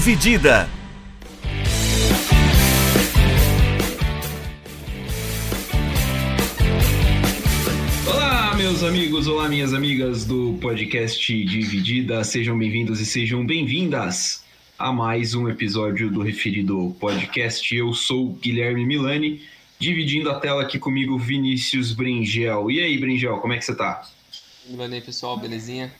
Dividida. Olá, meus amigos, olá, minhas amigas do podcast Dividida, sejam bem-vindos e sejam bem-vindas a mais um episódio do referido podcast. Eu sou Guilherme Milani, dividindo a tela aqui comigo Vinícius Bringel. E aí, Bringel, como é que você tá? Milani pessoal, belezinha?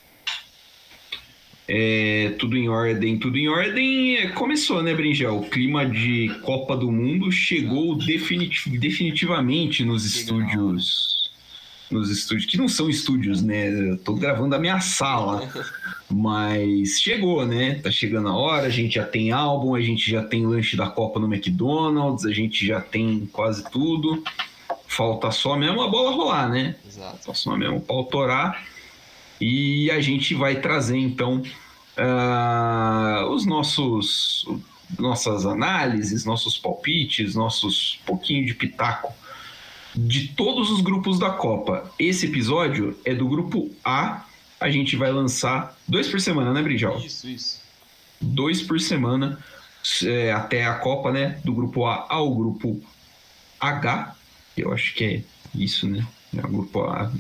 É, tudo em ordem, tudo em ordem. É, começou, né, Bringel? O clima de Copa do Mundo chegou definit definitivamente nos estúdios. Nos estúdios, que não são estúdios, né? Eu tô gravando a minha sala. Mas chegou, né? Tá chegando a hora, a gente já tem álbum, a gente já tem lanche da Copa no McDonald's, a gente já tem quase tudo. Falta só mesmo a bola rolar, né? Exato. Falta só mesmo pra autorar. E a gente vai trazer então uh, os nossos nossas análises, nossos palpites, nossos pouquinho de pitaco de todos os grupos da Copa. Esse episódio é do grupo A. A gente vai lançar dois por semana, né, Brijal? Isso, isso. Dois por semana é, até a Copa, né? Do grupo A ao grupo H. Eu acho que é isso, né? É o grupo A.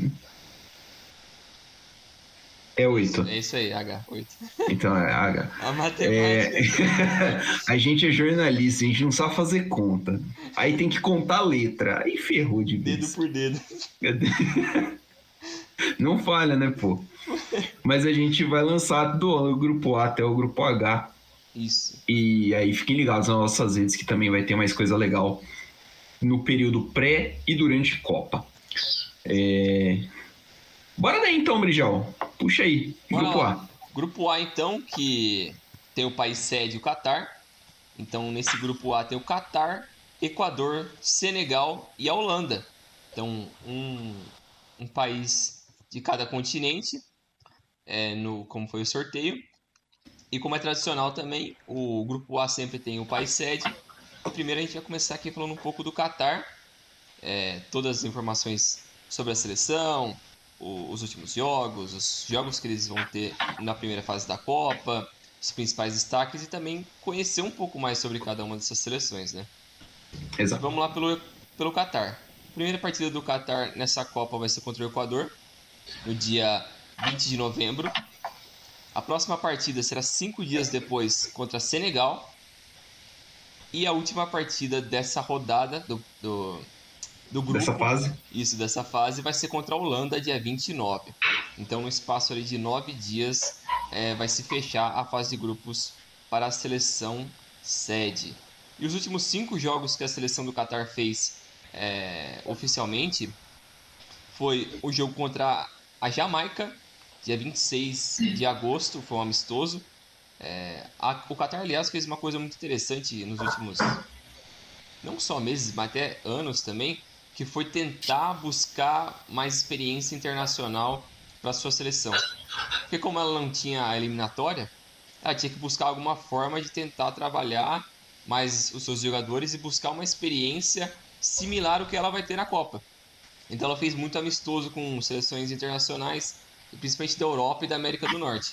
É oito. É isso aí, H, 8. Então é H. A matemática. É... a gente é jornalista, a gente não sabe fazer conta. Aí tem que contar a letra. Aí ferrou de vez. Dedo por dedo. Não falha, né, pô? Mas a gente vai lançar do grupo A até o grupo H. Isso. E aí fiquem ligados nas nossas redes que também vai ter mais coisa legal no período pré e durante Copa. É... Bora daí então, Brijal. Puxa aí. Bora Grupo lá. A. Grupo A, então, que tem o país sede, o Catar. Então, nesse grupo A tem o Catar, Equador, Senegal e a Holanda. Então, um, um país de cada continente, é, no, como foi o sorteio. E como é tradicional também, o grupo A sempre tem o país sede. Primeiro a gente vai começar aqui falando um pouco do Catar. É, todas as informações sobre a seleção, o- os últimos jogos, os jogos que eles vão ter na primeira fase da Copa, os principais destaques e também conhecer um pouco mais sobre cada uma dessas seleções, né? Exato. Vamos lá pelo, pelo Catar. A primeira partida do Catar nessa Copa vai ser contra o Equador, no dia 20 de novembro. A próxima partida será cinco dias depois contra Senegal. E a última partida dessa rodada do, do, do grupo. Dessa fase. Isso, dessa fase vai ser contra a Holanda, dia 29. Então, no espaço ali de nove dias, é, vai se fechar a fase de grupos para a seleção sede. E os últimos cinco jogos que a seleção do Qatar fez é, oficialmente foi o jogo contra a Jamaica, dia 26 de agosto, foi um amistoso. É, a- o Qatar, aliás, fez uma coisa muito interessante nos últimos, não só meses, mas até anos também, que foi tentar buscar mais experiência internacional para sua seleção. Porque como ela não tinha a eliminatória, ela tinha que buscar alguma forma de tentar trabalhar mais os seus jogadores e buscar uma experiência similar ao que ela vai ter na Copa. Então ela fez muito amistoso com seleções internacionais, principalmente da Europa e da América do Norte.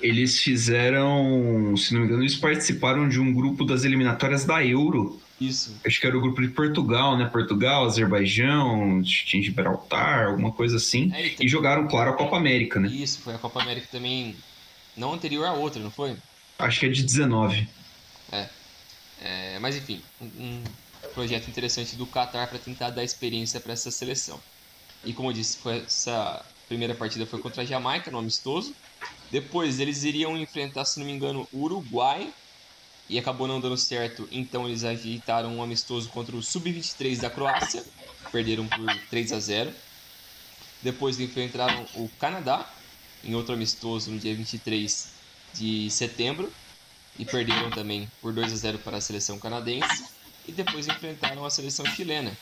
Eles fizeram, se não me engano, eles participaram de um grupo das eliminatórias da Euro. Isso. Acho que era o grupo de Portugal, né? Portugal, Azerbaijão, tinha Gibraltar, alguma coisa assim. É, e E jogaram, claro, a Copa América, né? Isso, foi a Copa América também, não anterior à outra, não foi? Acho que é de 19. É, mas enfim, um, um projeto interessante do Qatar para tentar dar experiência para essa seleção. E como eu disse, foi essa primeira partida foi contra a Jamaica, no amistoso. Depois eles iriam enfrentar, se não me engano, o Uruguai. E acabou não dando certo, então eles ajeitaram um amistoso contra o Sub-23 da Croácia. Perderam por 3 a 0. Depois enfrentaram o Canadá, em outro amistoso no dia 23 de setembro e perderam também por 2 a 0 para a seleção canadense e depois enfrentaram a seleção chilena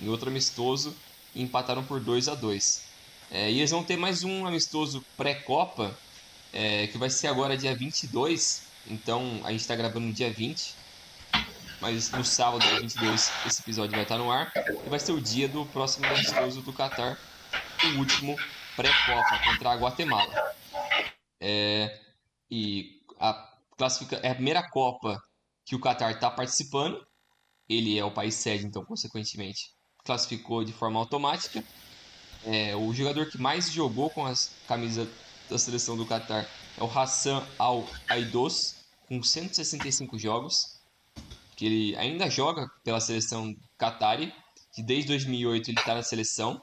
em outro amistoso e empataram por 2 a 2. É, e eles vão ter mais um amistoso pré-copa é, que vai ser agora dia 22, então a gente está gravando no dia 20, mas no sábado, dia 22, esse episódio vai estar no ar e vai ser o dia do próximo amistoso do Qatar, o último pré-copa contra a Guatemala. É, e a classifica, é a primeira Copa que o Qatar está participando. Ele é o país sede, então, consequentemente, classificou de forma automática. É, o jogador que mais jogou com as camisas da seleção do Qatar é o Hassan Al-Aidos, com 165 jogos. Que ele ainda joga pela seleção Qatari, que desde 2008 ele está na seleção.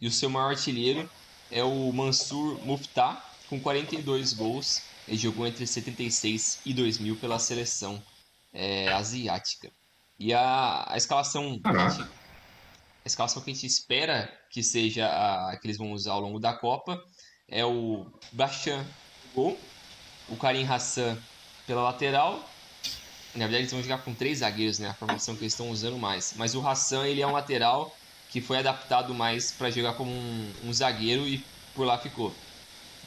E o seu maior artilheiro é o Mansur Muftah, com 42 gols. Ele jogou entre 76 e 2000 pela seleção é, asiática. E a, a escalação a escalação que a gente espera que seja a que eles vão usar ao longo da Copa é o Bachan gol, o Karim Hassan pela lateral. Na verdade, eles vão jogar com três zagueiros, né? A formação que eles estão usando mais. Mas o Hassan, ele é um lateral que foi adaptado mais para jogar como um, um, zagueiro e por lá ficou.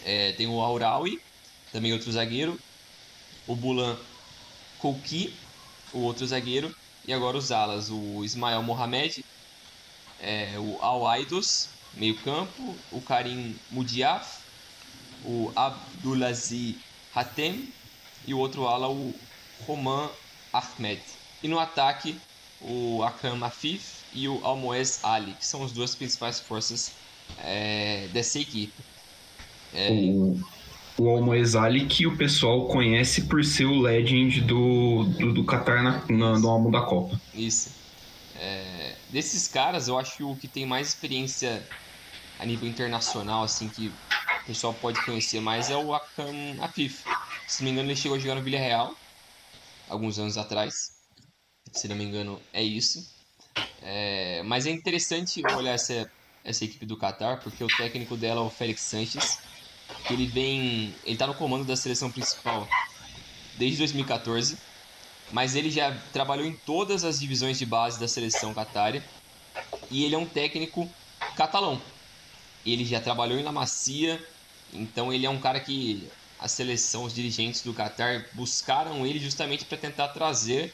É, tem o Auraui, também outro zagueiro. O Bulan Kouki, o outro zagueiro. E agora os alas, o Ismael Mohamed, é, o Al-Aidos, meio campo, o Karim Mudiaf, o Abdulaziz Hatem e o outro ala, o Roman Ahmed. E no ataque, o Akram Afif e o Almoez Ali, que são as duas principais forças é, dessa equipe. É... O, o Almoez Ali que o pessoal conhece por ser o legend do, do, do Qatar na, na, no álbum da Copa. Isso. É, desses caras, eu acho que o que tem mais experiência a nível internacional, assim, que o pessoal pode conhecer mais é o Akam Afif. Se não me engano, ele chegou a jogar no Villarreal alguns anos atrás. Se não me engano, é isso. É, mas é interessante olhar essa, essa equipe do Qatar, porque o técnico dela é o Félix Sanches, ele vem. Ele tá no comando da seleção principal desde 2014 mas ele já trabalhou em todas as divisões de base da seleção catária e ele é um técnico catalão. Ele já trabalhou em Macia, então ele é um cara que a seleção, os dirigentes do Qatar buscaram ele justamente para tentar trazer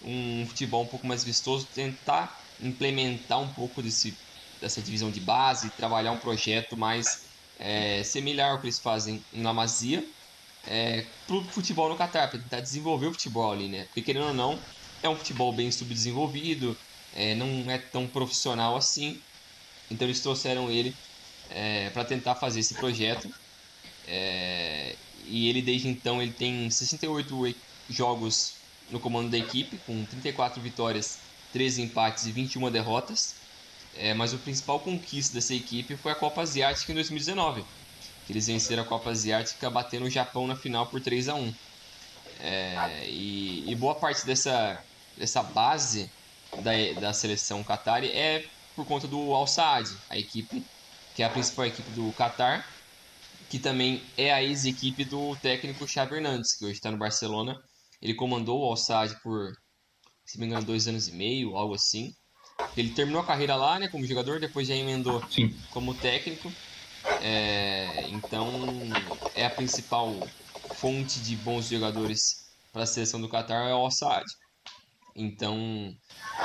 um futebol um pouco mais vistoso, tentar implementar um pouco desse, dessa divisão de base, trabalhar um projeto mais é, similar ao que eles fazem em Masia é, pro futebol no Qatar, para tentar desenvolver o futebol ali, né? Porque querendo ou não, é um futebol bem subdesenvolvido, é, não é tão profissional assim. Então eles trouxeram ele é, para tentar fazer esse projeto. É, e ele desde então ele tem 68 jogos no comando da equipe, com 34 vitórias, 13 empates e 21 derrotas. É, mas o principal conquista dessa equipe foi a Copa Asiática em 2019 que eles venceram a Copa Asiática batendo o Japão na final por 3 a 1 é, e, e, boa parte dessa, dessa base da, da seleção Qatar é por conta do Al Saad, a equipe que é a principal equipe do Qatar, que também é a ex-equipe do técnico Xavi Hernandes, que hoje está no Barcelona. Ele comandou o Al Saad por, se me engano, dois anos e meio, algo assim. Ele terminou a carreira lá, né, como jogador, depois já emendou Sim. como técnico. É, então, é a principal fonte de bons jogadores para a seleção do Qatar é o Al-Saad. Então,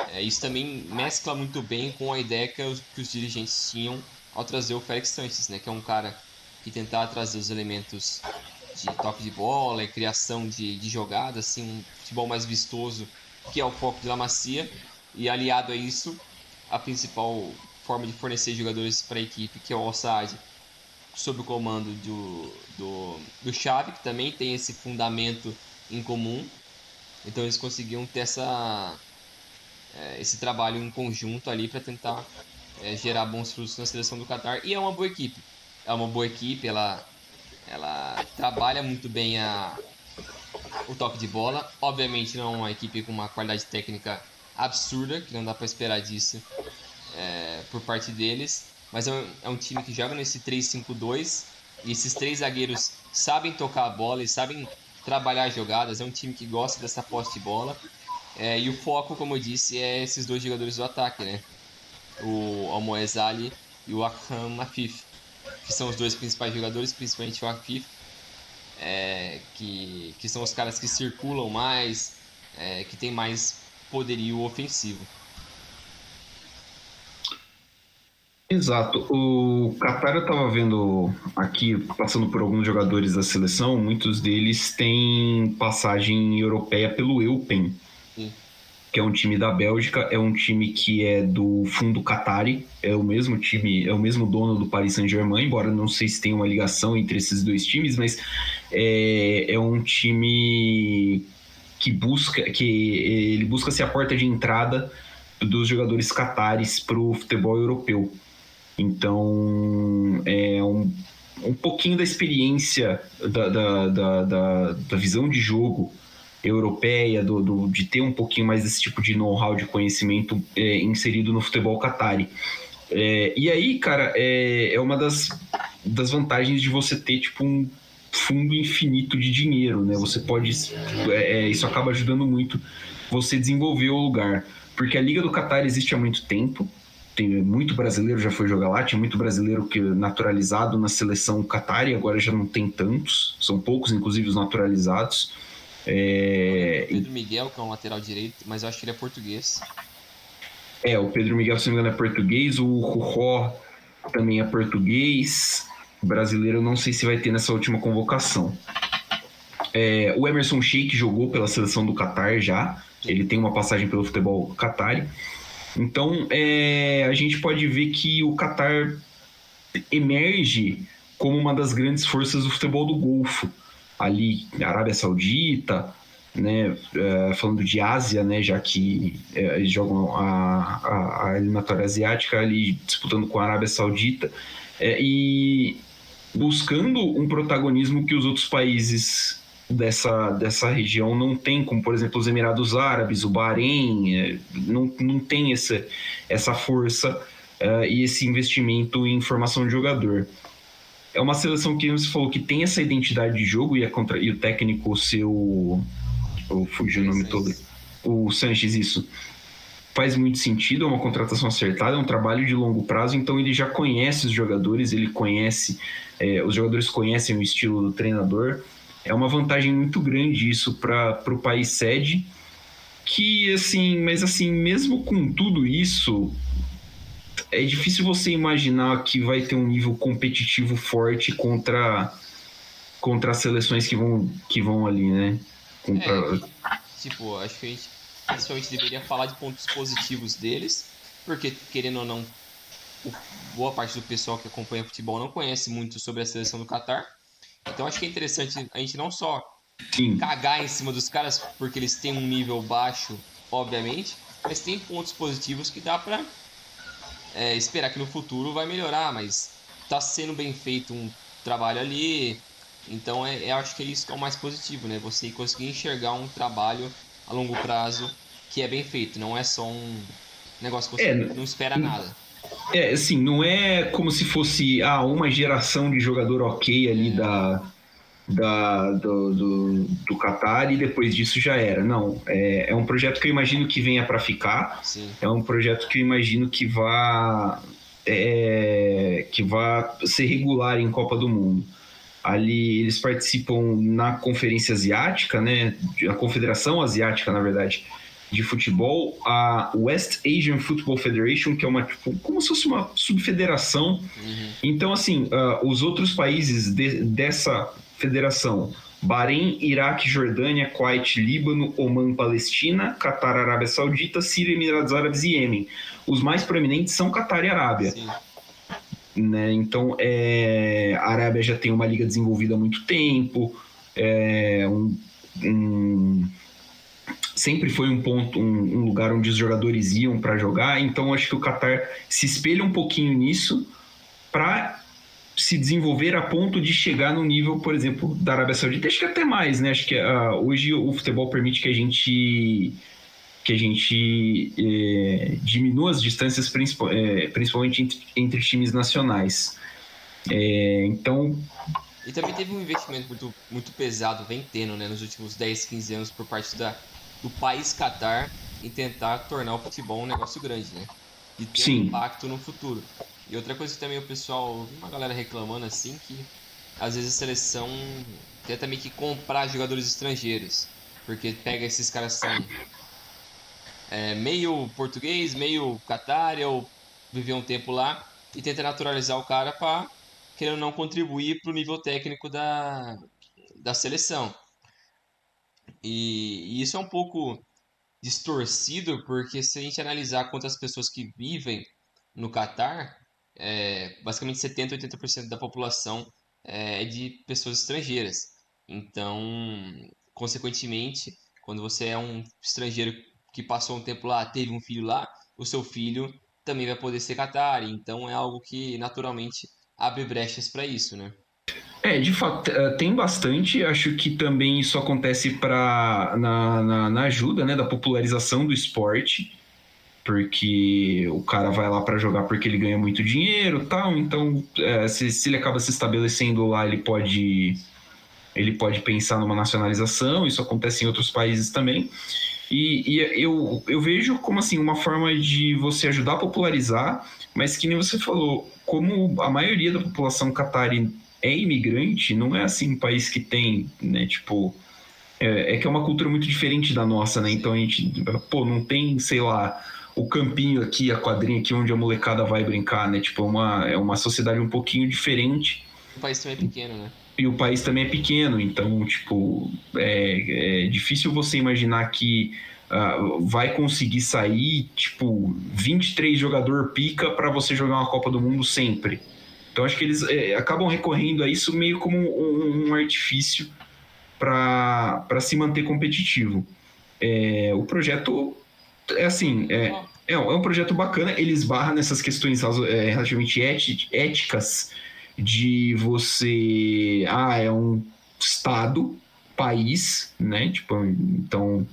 é, isso também mescla muito bem com a ideia que os, que os dirigentes tinham ao trazer o Félix Sanches, né, que é um cara que tentava trazer os elementos de toque de bola e criação de, de jogadas, assim, um futebol mais vistoso, que é o foco de La Macia, e aliado a isso, a principal forma de fornecer jogadores para a equipe, que é o Al-Saad, sob o comando do, do, do Xavi, que também tem esse fundamento em comum. Então eles conseguiam ter essa, é, esse trabalho em conjunto ali para tentar é, gerar bons frutos na seleção do Qatar. E é uma boa equipe. É uma boa equipe, ela, ela trabalha muito bem a, o toque de bola. Obviamente não é uma equipe com uma qualidade técnica absurda, que não dá para esperar disso é, por parte deles mas é um, é um time que joga nesse 3-5-2 e esses três zagueiros sabem tocar a bola e sabem trabalhar jogadas. É um time que gosta dessa posse de bola. É, e o foco, como eu disse, é esses dois jogadores do ataque, né? O Almoez Ali e o Akram Afif, que são os dois principais jogadores, principalmente o Afif, é, que, que são os caras que circulam mais, é, que tem mais poderio ofensivo. Exato. O Qatar eu estava vendo aqui, passando por alguns jogadores da seleção, muitos deles têm passagem europeia pelo Eupen. Que é um time da Bélgica, é um time que é do fundo Qatari, é o mesmo time, é o mesmo dono do Paris Saint-Germain, embora não sei se tem uma ligação entre esses dois times, mas é, é um time que busca, que ele busca ser a porta de entrada dos jogadores catares para o futebol europeu. Então, é um, um pouquinho da experiência, da, da, da, da, da visão de jogo europeia, do, do, de ter um pouquinho mais desse tipo de know-how, de conhecimento é, inserido no futebol catari. É, e aí, cara, é, é uma das, das vantagens de você ter, tipo, um fundo infinito de dinheiro, né? Você pode... É, é, isso acaba ajudando muito você desenvolver o lugar. Porque a Liga do Qatar existe há muito tempo, tem muito brasileiro já foi jogar lá, tinha muito brasileiro que naturalizado na seleção Qatar e agora já não tem tantos, são poucos, inclusive os naturalizados. É... Pedro Miguel, que é um lateral direito, mas eu acho que ele é português. É, o Pedro Miguel, se não me engano, é português, o Rujó também é português. O brasileiro eu não sei se vai ter nessa última convocação. É, o Emerson Sheik jogou pela seleção do Qatar já. Ele tem uma passagem pelo futebol Qatari. Então, é, a gente pode ver que o Qatar emerge como uma das grandes forças do futebol do Golfo. Ali, Arábia Saudita, né, é, falando de Ásia, né, já que é, eles jogam a, a, a, eliminatória asiática ali disputando com a Arábia Saudita é, e buscando um protagonismo que os outros países dessa, dessa região não tem, como por exemplo os Emirados Árabes, o Bahrein, é, não, não tem essa, essa força uh, e esse investimento em formação de jogador. É uma seleção que você falou que tem essa identidade de jogo e, contra, e o técnico, o seu. Eu fugi o nome todo. O Sanches, isso. Faz muito sentido, é uma contratação acertada, é um trabalho de longo prazo, então ele já conhece os jogadores, ele conhece, é, os jogadores conhecem o estilo do treinador, é uma vantagem muito grande isso para o país sede. Que assim, mas assim, mesmo com tudo isso, é difícil você imaginar que vai ter um nível competitivo forte contra contra as seleções que vão que vão ali, né? Contra... É, tipo, acho que a gente principalmente deveria falar de pontos positivos deles, porque querendo ou não, boa parte do pessoal que acompanha futebol não conhece muito sobre a seleção do Catar. Então acho que é interessante a gente não só Sim. cagar em cima dos caras porque eles têm um nível baixo, obviamente, mas tem pontos positivos que dá pra é, esperar que no futuro vai melhorar, mas tá sendo bem feito um trabalho ali. Então é, eu acho que é isso que é o mais positivo, né? Você conseguir enxergar um trabalho a longo prazo que é bem feito, não é só um negócio que você é, não espera nada. É, assim, não é como se fosse ah, uma geração de jogador ok ali da, da, do, do, do Qatar e depois disso já era. Não, é, é um projeto que eu imagino que venha para ficar. Sim. É um projeto que eu imagino que vá, é, que vá ser regular em Copa do Mundo. Ali eles participam na Conferência Asiática, né? A Confederação Asiática, na verdade de futebol, a West Asian Football Federation, que é uma tipo, como se fosse uma subfederação. Uhum. Então, assim, uh, os outros países de, dessa federação, Bahrein, Iraque, Jordânia, Kuwait, Líbano, Oman, Palestina, Catar, Arábia Saudita, Síria, Emirados Árabes e Iêmen. Os mais proeminentes são Catar e Arábia. Né? Então, é, a Arábia já tem uma liga desenvolvida há muito tempo, é, um, um sempre foi um ponto, um, um lugar onde os jogadores iam para jogar. Então acho que o Qatar se espelha um pouquinho nisso para se desenvolver a ponto de chegar no nível, por exemplo, da Arábia Saudita. Acho que até mais, né? Acho que uh, hoje o futebol permite que a gente que a gente é, diminua as distâncias, principal, é, principalmente entre, entre, times nacionais. É, então. E também teve um investimento muito, muito pesado, vem tendo, né, nos últimos 10, 15 anos por parte da, do país Qatar em tentar tornar o futebol um negócio grande, né? E ter Sim. um impacto no futuro. E outra coisa que também o pessoal, uma galera reclamando assim, que às vezes a seleção tenta meio que comprar jogadores estrangeiros. Porque pega esses caras são é, meio português, meio Qatar, ou viveu um tempo lá, e tenta naturalizar o cara para querendo não contribuir para o nível técnico da, da seleção. E, e, isso é um pouco distorcido, porque se a gente analisar quantas pessoas que vivem no Catar, é, basicamente 70, 80% da população é de pessoas estrangeiras. Então, consequentemente, quando você é um estrangeiro que passou um tempo lá, teve um filho lá, o seu filho também vai poder ser Qatar. Então é algo que naturalmente abre brechas para isso, né? É, de fato, é, tem bastante. Acho que também isso acontece pra, na, na, na ajuda né, da popularização do esporte, porque o cara vai lá para jogar porque ele ganha muito dinheiro tal. Então, é, se, se ele acaba se estabelecendo lá, ele pode, ele pode pensar numa nacionalização. Isso acontece em outros países também. E, e, eu, eu vejo como assim uma forma de você ajudar a popularizar, mas que nem você falou, como a maioria da população catari é imigrante, não é assim um país que tem, né, tipo, é, é, que é uma cultura muito diferente da nossa, né? Então a gente, pô, não tem, sei lá, o campinho aqui, a quadrinha aqui onde a molecada vai brincar, né? Tipo, é uma, é uma sociedade um pouquinho diferente. O país também é pequeno, né? E o país também é pequeno, então, tipo, é, é difícil você imaginar que uh, vai conseguir sair, tipo, 23 jogador pica para você jogar uma Copa do Mundo sempre. Então acho que eles é, acabam recorrendo a isso meio como um, um artifício para se manter competitivo. É, o projeto é assim, é, é, é, um projeto bacana, ele esbarra nessas questões é, relativamente éticas de você. Ah, é um Estado, país, né? Tipo, então.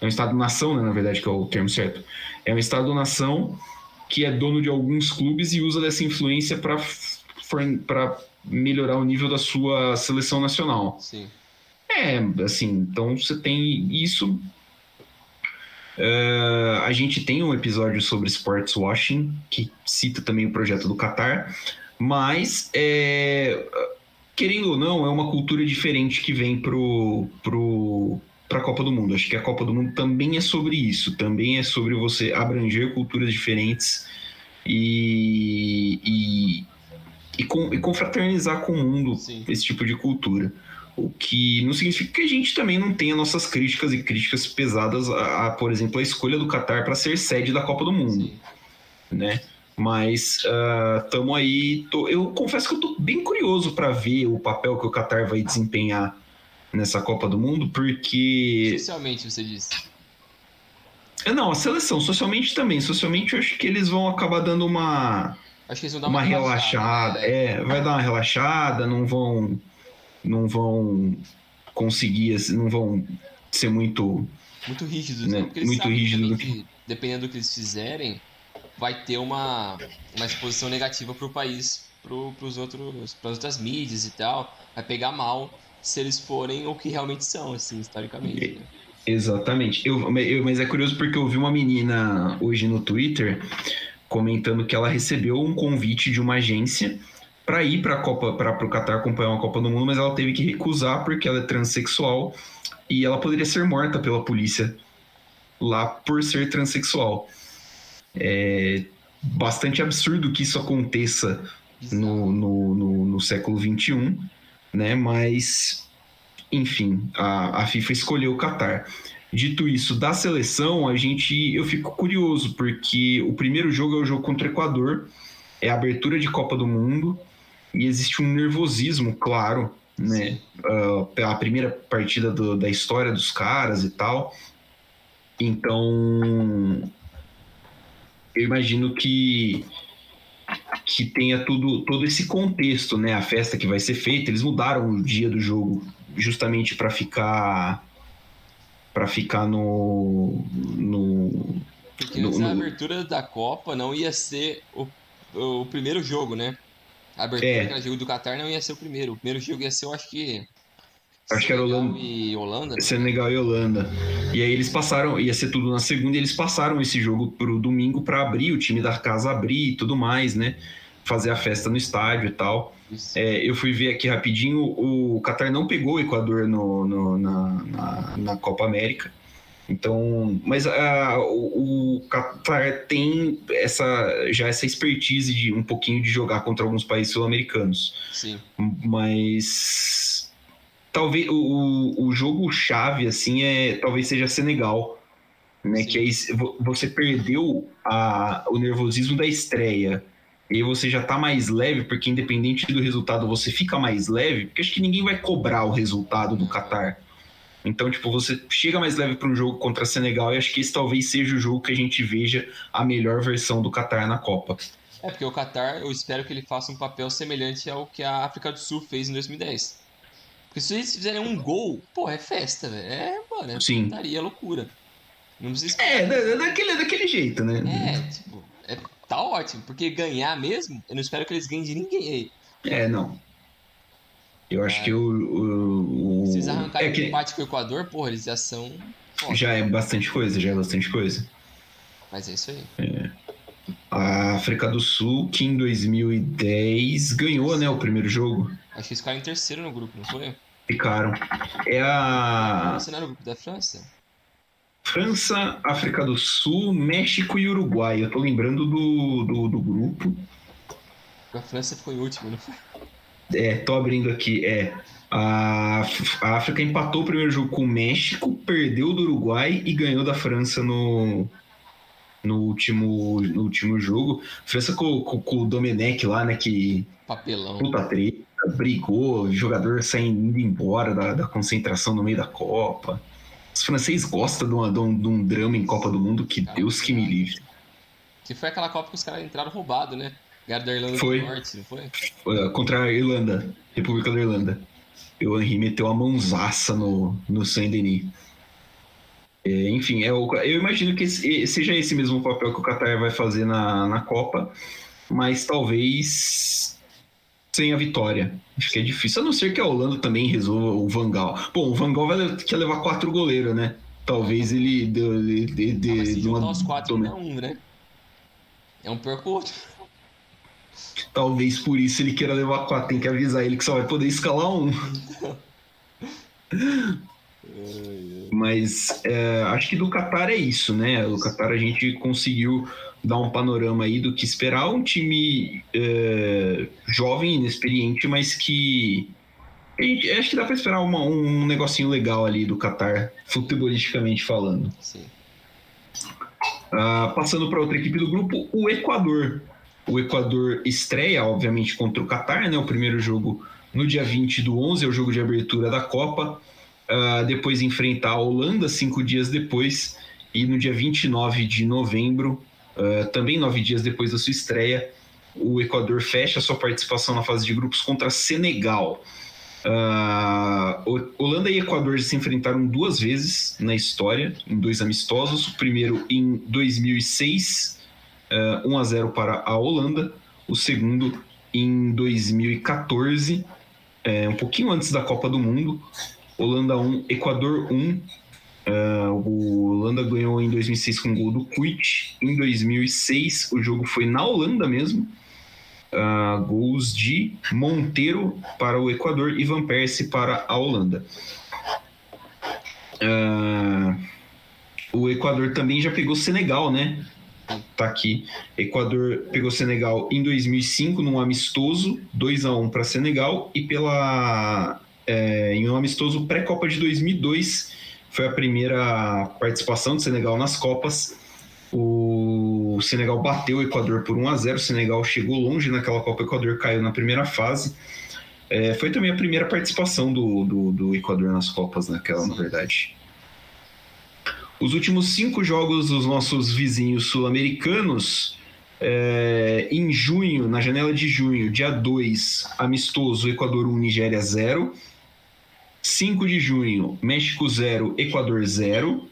É um Estado-nação, né, na verdade, que é o termo certo. É um Estado-nação que é dono de alguns clubes e usa dessa influência para melhorar o nível da sua seleção nacional. Sim. É, assim, então você tem isso. Uh, a gente tem um episódio sobre sports washing, que cita também o projeto do Qatar, mas é, querendo ou não, é uma cultura diferente que vem pro, pro, para a Copa do Mundo. Acho que a Copa do Mundo também é sobre isso, também é sobre você abranger culturas diferentes e, e, e, com, e confraternizar com o mundo Sim. esse tipo de cultura. O que não significa que a gente também não tenha nossas críticas e críticas pesadas a, a por exemplo, a escolha do Qatar para ser sede da Copa do Mundo. Né? Mas estamos uh, aí. Tô, eu confesso que eu estou bem curioso para ver o papel que o Qatar vai desempenhar nessa Copa do Mundo, porque. Socialmente, você disse. É, não, a seleção, socialmente também. Socialmente eu acho que eles vão acabar dando uma. Acho que eles vão dar uma, uma relaxada. Né? É, vai dar uma relaxada, não vão. Não vão conseguir, assim, não vão ser muito. Muito rígidos, né? né? muito rígidos. Que, dependendo do que eles fizerem, vai ter uma, uma exposição negativa para o país, para os outros, para as outras mídias e tal. Vai pegar mal se eles forem o que realmente são, assim, historicamente. Né? Exatamente. Eu, eu, mas é curioso porque eu vi uma menina hoje no Twitter comentando que ela recebeu um convite de uma agência para ir para a Copa, para o Catar acompanhar uma Copa do Mundo, mas ela teve que recusar porque ela é transexual e ela poderia ser morta pela polícia lá por ser transexual. É bastante absurdo que isso aconteça no, no, no, no século XXI né? Mas, enfim, a, a FIFA escolheu o Qatar. Dito isso, da seleção, a gente, eu fico curioso, porque o primeiro jogo é o jogo contra o Equador, é a abertura de Copa do Mundo, e existe um nervosismo, claro, né? Uh, a primeira partida do, da história dos caras e tal. Então, eu imagino que que tenha tudo, todo esse contexto, né? A festa que vai ser feita, eles mudaram o dia do jogo justamente para ficar para ficar no no porque no, a abertura da Copa não ia ser o, o primeiro jogo, né? A abertura é. jogo do Qatar não ia ser o primeiro. O primeiro jogo ia ser, eu acho que Acho que era Holanda. E Holanda né? Senegal e Holanda. E aí eles passaram, ia ser tudo na segunda, e eles passaram esse jogo pro domingo para abrir, o time da casa abrir e tudo mais, né? Fazer a festa no estádio e tal. É, eu fui ver aqui rapidinho, o Qatar não pegou o Equador no, no na, na, na, Copa América. Então, mas a, o, o Qatar tem essa já essa expertise de um pouquinho de jogar contra alguns países sul-americanos. Sim. Mas talvez o, o jogo chave assim é talvez seja Senegal, né? Sim. Que aí você perdeu a, o nervosismo da estreia e você já tá mais leve, porque independente do resultado você fica mais leve, porque acho que ninguém vai cobrar o resultado do Qatar. Então, tipo, você chega mais leve para um jogo contra Senegal e acho que esse talvez seja o jogo que a gente veja a melhor versão do Qatar na Copa. É, porque o Qatar, eu espero que ele faça um papel semelhante ao que a África do Sul fez em 2010. Porque se eles fizerem um gol, pô, é festa, velho. É, mano, é Sim. é loucura. Não precisa É, da, daquele, daquele jeito, né? É, tipo, é, tá ótimo. Porque ganhar mesmo, eu não espero que eles ganhem de ninguém aí. É, não. Eu acho é. que o, o. Se eles arrancarem é que... um empate com o Equador, porra, eles já são. Já é bastante coisa, já é bastante coisa. Mas é isso aí. É. A África do Sul, que em 2010 ganhou, né, o primeiro jogo. Acho que eles ficaram em terceiro no grupo, não foi? Ficaram. É a. Você não era o grupo da França? França, África do Sul, México e Uruguai. Eu tô lembrando do, do, do grupo. A França ficou em último, não foi? É, tô abrindo aqui. É. A, a África empatou o primeiro jogo com o México, perdeu do Uruguai e ganhou da França no, no, último, no último jogo. França com, com, com o Domenech lá, né? Que. Papelão. Puta treta, brigou, jogador saindo embora da, da concentração no meio da Copa. Os franceses gostam de, uma, de, um, de um drama em Copa do Mundo que Deus que me livre. Que foi aquela Copa que os caras entraram roubado, né? Ganharam da Irlanda foi. do Norte, não foi? Contra a Irlanda, República da Irlanda. E o Henry meteu a mãozaça no, no Saint-Denis. É, enfim, é o, eu imagino que esse, seja esse mesmo papel que o Qatar vai fazer na, na Copa, mas talvez sem a vitória. Acho que é difícil, a não ser que a Holanda também resolva o Vangal. Bom, o Vangal vai quer levar quatro goleiros, né? Talvez ele dê. de, de, ah, se uma... os quatro, não é um, né? É um pior que o outro. Talvez por isso ele queira levar quatro. Tem que avisar ele que só vai poder escalar um. Mas é, acho que do Qatar é isso, né? Do Qatar a gente conseguiu dar um panorama aí do que esperar. Um time é, jovem, inexperiente, mas que. Gente, acho que dá para esperar uma, um negocinho legal ali do Qatar, futebolisticamente falando. Uh, passando para outra equipe do grupo, o Equador. O Equador estreia, obviamente, contra o Qatar, né? O primeiro jogo no dia 20 do 11, é o jogo de abertura da Copa. Uh, depois enfrentar a Holanda cinco dias depois. E no dia 29 de novembro, uh, também nove dias depois da sua estreia, o Equador fecha sua participação na fase de grupos contra Senegal. Uh, Holanda e Equador se enfrentaram duas vezes na história, em dois amistosos. O primeiro em 2006 uh, 1 a 0 para a Holanda, o segundo em 2014, é, um pouquinho antes da Copa do Mundo. Holanda 1, Equador 1. Uh, é, o Holanda ganhou em 2006 com o gol do Kuit. Em 2006, o jogo foi na Holanda mesmo. Uh, gols de Monteiro para o Equador e Van Persie para a Holanda. Uh, o Equador também já pegou Senegal, né? Tá aqui. Equador pegou Senegal em 2005 num amistoso, 2 a 1 para Senegal e pela é, em um amistoso pré-copa de 2002 foi a primeira participação do Senegal nas copas. O Senegal bateu o Equador por 1 a 0. O Senegal chegou longe naquela Copa. O Equador caiu na primeira fase. É, foi também a primeira participação do, do, do Equador nas Copas, naquela, na verdade. Os últimos cinco jogos dos nossos vizinhos sul-americanos, é, em junho, na janela de junho, dia 2, amistoso Equador 1, Nigéria 0. 5 de junho, México 0, Equador 0.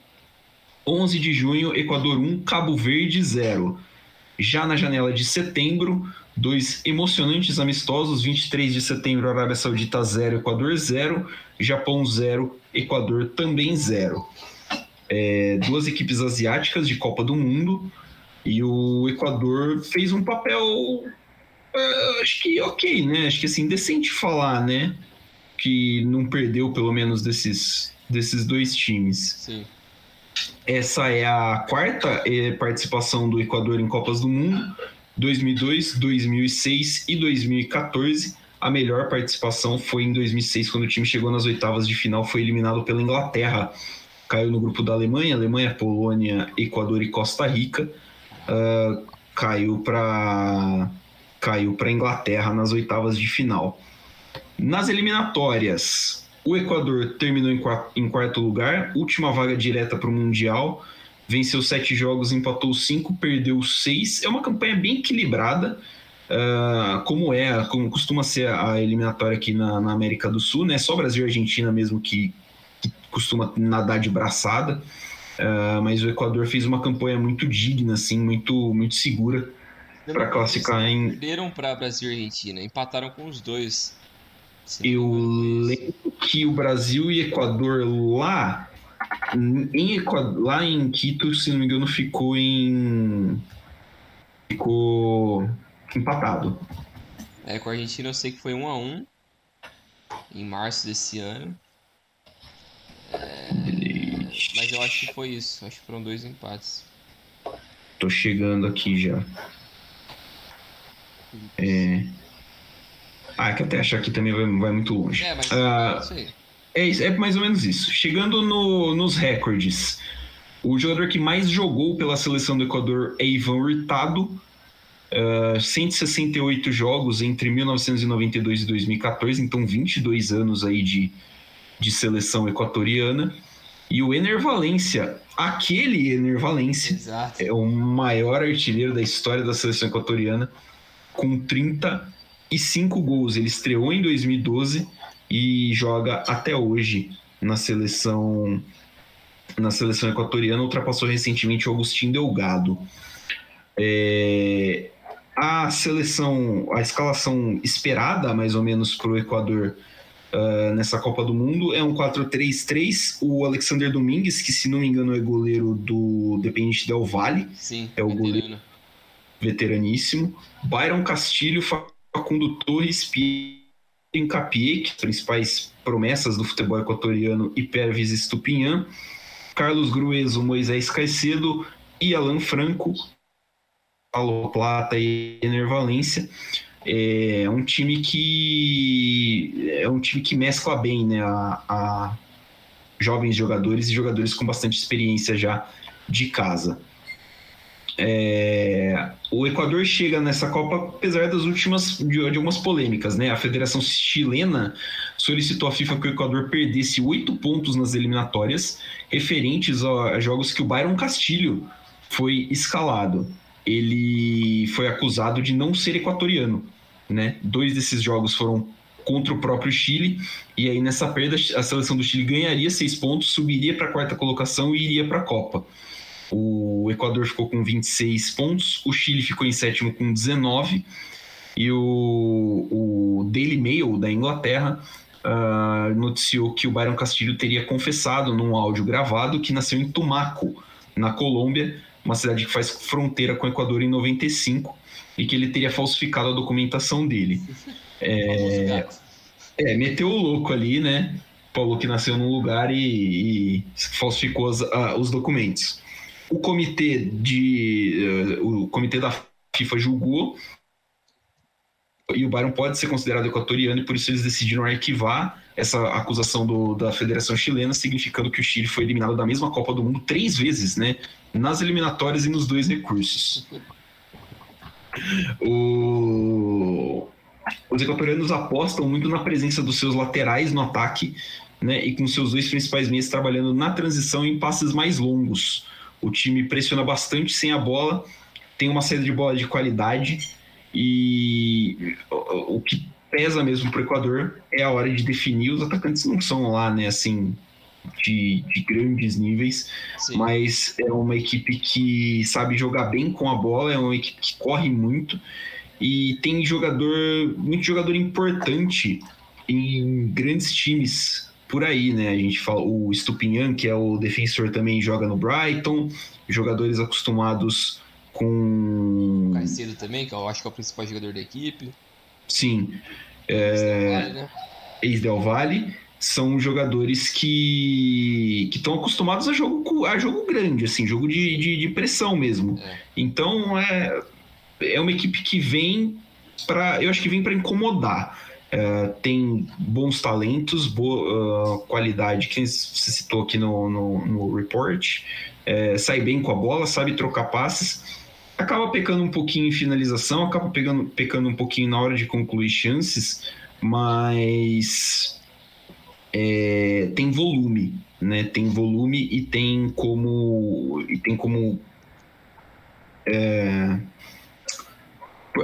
11 de junho, Equador 1, Cabo Verde 0. Já na janela de setembro, dois emocionantes amistosos, 23 de setembro, Arábia Saudita 0, Equador 0, Japão 0, Equador também 0 é, duas equipes asiáticas de Copa do Mundo e o Equador fez um papel, uh, acho que ok, né? Acho que assim, decente falar, né? Que não perdeu pelo menos desses, desses dois times. Sim. Essa é a quarta eh, participação do Equador em Copas do Mundo, 2002, 2006 e 2014. A melhor participação foi em 2006, quando o time chegou nas oitavas de final, foi eliminado pela Inglaterra. Caiu no grupo da Alemanha, Alemanha, Polônia, Equador e Costa Rica. Uh, caiu para caiu para Inglaterra nas oitavas de final. Nas eliminatórias, o Equador terminou em quarto, em quarto lugar, última vaga direta para o Mundial. Venceu sete jogos, empatou cinco, perdeu seis. É uma campanha bem equilibrada, uh, como é, como costuma ser a eliminatória aqui na, na América do Sul, né? Só Brasil e Argentina mesmo que, costuma nadar de braçada. Uh, mas o Equador fez uma campanha muito digna, assim, muito, muito segura para classificar em. Perderam para Brasil e Argentina, empataram com os dois. Eu lembro que o Brasil e Equador lá em Equador, lá em Quito, se não me engano, ficou em ficou empatado. É, com a Argentina eu sei que foi 1 a 1 em março desse ano. Mas eu acho que foi isso. Acho que foram dois empates. Tô chegando aqui já. É... Ah, é que até achar que também vai, vai muito longe. É, mas ah, é isso. É, é mais ou menos isso. Chegando no, nos recordes, o jogador que mais jogou pela seleção do Equador é Ivan Hurtado, uh, 168 jogos entre 1992 e 2014, então 22 anos aí de, de seleção equatoriana. E o Ener Valência, aquele Ener Valência, Exato. é o maior artilheiro da história da seleção equatoriana, com 35 gols. Ele estreou em 2012 e joga até hoje na seleção na seleção equatoriana. Ultrapassou recentemente o Agostinho Delgado. É, a seleção, a escalação esperada mais ou menos para o Equador uh, nessa Copa do Mundo é um 4-3-3. O Alexander Domingues, que se não me engano é goleiro do Dependente Del Valle, Sim, é o veterano. goleiro veteraníssimo. Byron Castilho, Facundo Torres, Pierre Encapié, que principais promessas do futebol equatoriano, e Pervis Estupinhan. Carlos Grueso, Moisés Caicedo e Alan Franco, Paulo Plata e Ener Valência é um time que é um time que mescla bem né, a, a, jovens jogadores e jogadores com bastante experiência já de casa. É, o Equador chega nessa Copa apesar das últimas de, de, algumas polêmicas, né? A Federação Chilena solicitou à FIFA que o Equador perdesse oito pontos nas eliminatórias referentes a, a jogos que o Byron Castilho foi escalado. Ele foi acusado de não ser equatoriano né? Dois desses jogos foram contra o próprio Chile, e aí nessa perda a seleção do Chile ganharia seis pontos, subiria para a quarta colocação e iria para a Copa. O Equador ficou com 26 pontos, o Chile ficou em sétimo com 19, e o, o Daily Mail da Inglaterra uh, noticiou que o Byron Castilho teria confessado num áudio gravado que nasceu em Tumaco, na Colômbia, uma cidade que faz fronteira com o Equador em 95, e que ele teria falsificado a documentação dele. É, é meteu o louco ali, né? Falou que nasceu num lugar e, e falsificou as, a, os documentos. O comitê de uh, o comitê da FIFA julgou e o Byron pode ser considerado equatoriano e por isso eles decidiram arquivar essa acusação do, da Federação Chilena, significando que o Chile foi eliminado da mesma Copa do Mundo três vezes, né? Nas eliminatórias e nos dois recursos. O... Os equatorianos apostam muito na presença dos seus laterais no ataque, né, e com seus dois principais meios trabalhando na transição em passes mais longos. O time pressiona bastante sem a bola, tem uma saída de bola de qualidade e o que pesa mesmo para o Equador é a hora de definir. Os atacantes não são lá, né, assim, de, de grandes níveis, Sim. mas é uma equipe que sabe jogar bem com a bola, é uma equipe que corre muito e tem jogador, muito jogador importante em grandes times por aí, né? A gente fala o Stupinhan, que é o defensor também joga no Brighton, jogadores acostumados com o Caicedo também, que eu acho que é o principal jogador da equipe. Sim. É... Ex-Del Valle, né? São jogadores que estão acostumados a jogo, a jogo grande, assim, jogo de, de, de pressão mesmo. É. Então é, é uma equipe que vem para. Eu acho que vem para incomodar. É, tem bons talentos, boa uh, qualidade, que você citou aqui no, no, no report. É, sai bem com a bola, sabe trocar passes. Acaba pecando um pouquinho em finalização, acaba pegando, pecando um pouquinho na hora de concluir chances, mas é, tem volume, né? Tem volume e tem como e tem como é,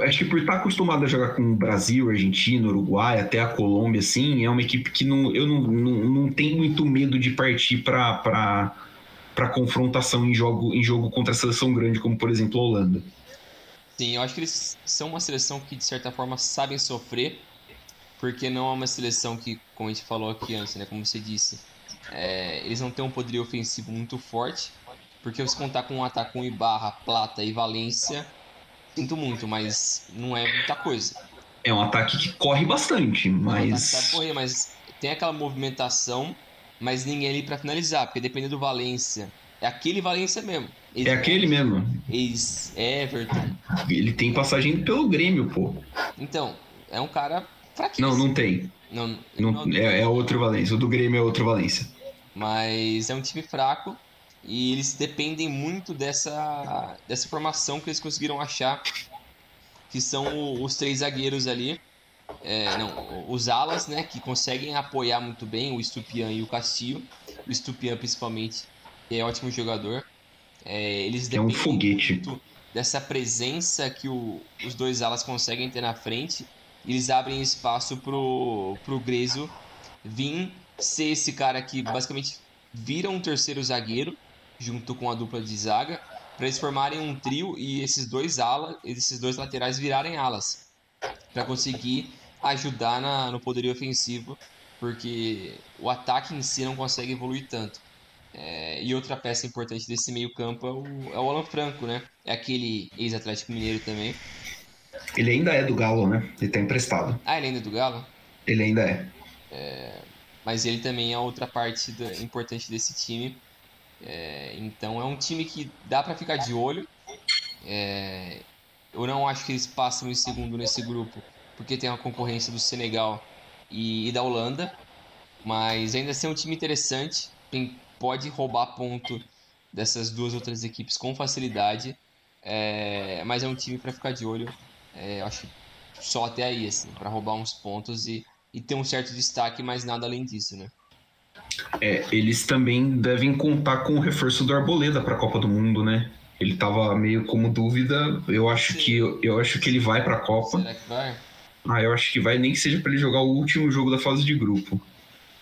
acho que por estar acostumado a jogar com o Brasil, Argentina, Uruguai, até a Colômbia, assim, é uma equipe que não, eu não, não, não tenho muito medo de partir para para confrontação em jogo, em jogo contra a seleção grande, como por exemplo a Holanda. Sim, eu acho que eles são uma seleção que de certa forma sabem sofrer, porque não é uma seleção que, como a gente falou aqui antes, né, como você disse, é, eles não têm um poderio ofensivo muito forte, porque se contar com um ataque com Ibarra, Plata e Valência, sinto muito, mas não é muita coisa. É um ataque que corre bastante, mas. É um correr, mas tem aquela movimentação, mas ninguém ali para finalizar, porque dependendo do Valência, é aquele Valência mesmo. Ex é aquele mesmo. Ex-Everton. Ele tem passagem pelo Grêmio, pô. Então, é um cara fraquíssimo. Não, não tem. Não, não, é, é outro Valência. O do Grêmio é outro Valência. Mas é um time fraco e eles dependem muito dessa, dessa formação que eles conseguiram achar, que são os três zagueiros ali. É, não, os alas, né, que conseguem apoiar muito bem o Stupian e o Castillo. O Stupian, principalmente, que é ótimo jogador. É, eles é um foguete. muito dessa presença que o, os dois alas conseguem ter na frente. Eles abrem espaço pro, pro Grezo vir ser esse cara que basicamente vira um terceiro zagueiro junto com a dupla de zaga, para eles formarem um trio e esses dois alas, esses dois laterais virarem alas, para conseguir ajudar na, no poderio ofensivo, porque o ataque em si não consegue evoluir tanto. É, e outra peça importante desse meio-campo é o, é o Alan Franco, né? É aquele ex-Atlético Mineiro também. Ele ainda é do Galo, né? Ele tá emprestado. Ah, ele ainda é do Galo? Ele ainda é. é mas ele também é outra parte da, importante desse time. É, então é um time que dá para ficar de olho. É, eu não acho que eles passam em segundo nesse grupo, porque tem a concorrência do Senegal e, e da Holanda. Mas ainda assim é um time interessante. Tem, pode roubar ponto dessas duas outras equipes com facilidade. É, mas é um time para ficar de olho. É, acho só até aí, assim, para roubar uns pontos e, e ter um certo destaque, mas nada além disso, né? É, eles também devem contar com o reforço do Arboleda para a Copa do Mundo, né? Ele tava meio como dúvida. Eu acho Sim. que eu acho que ele vai para a Copa. Será que vai? Ah, eu acho que vai nem que seja para ele jogar o último jogo da fase de grupo.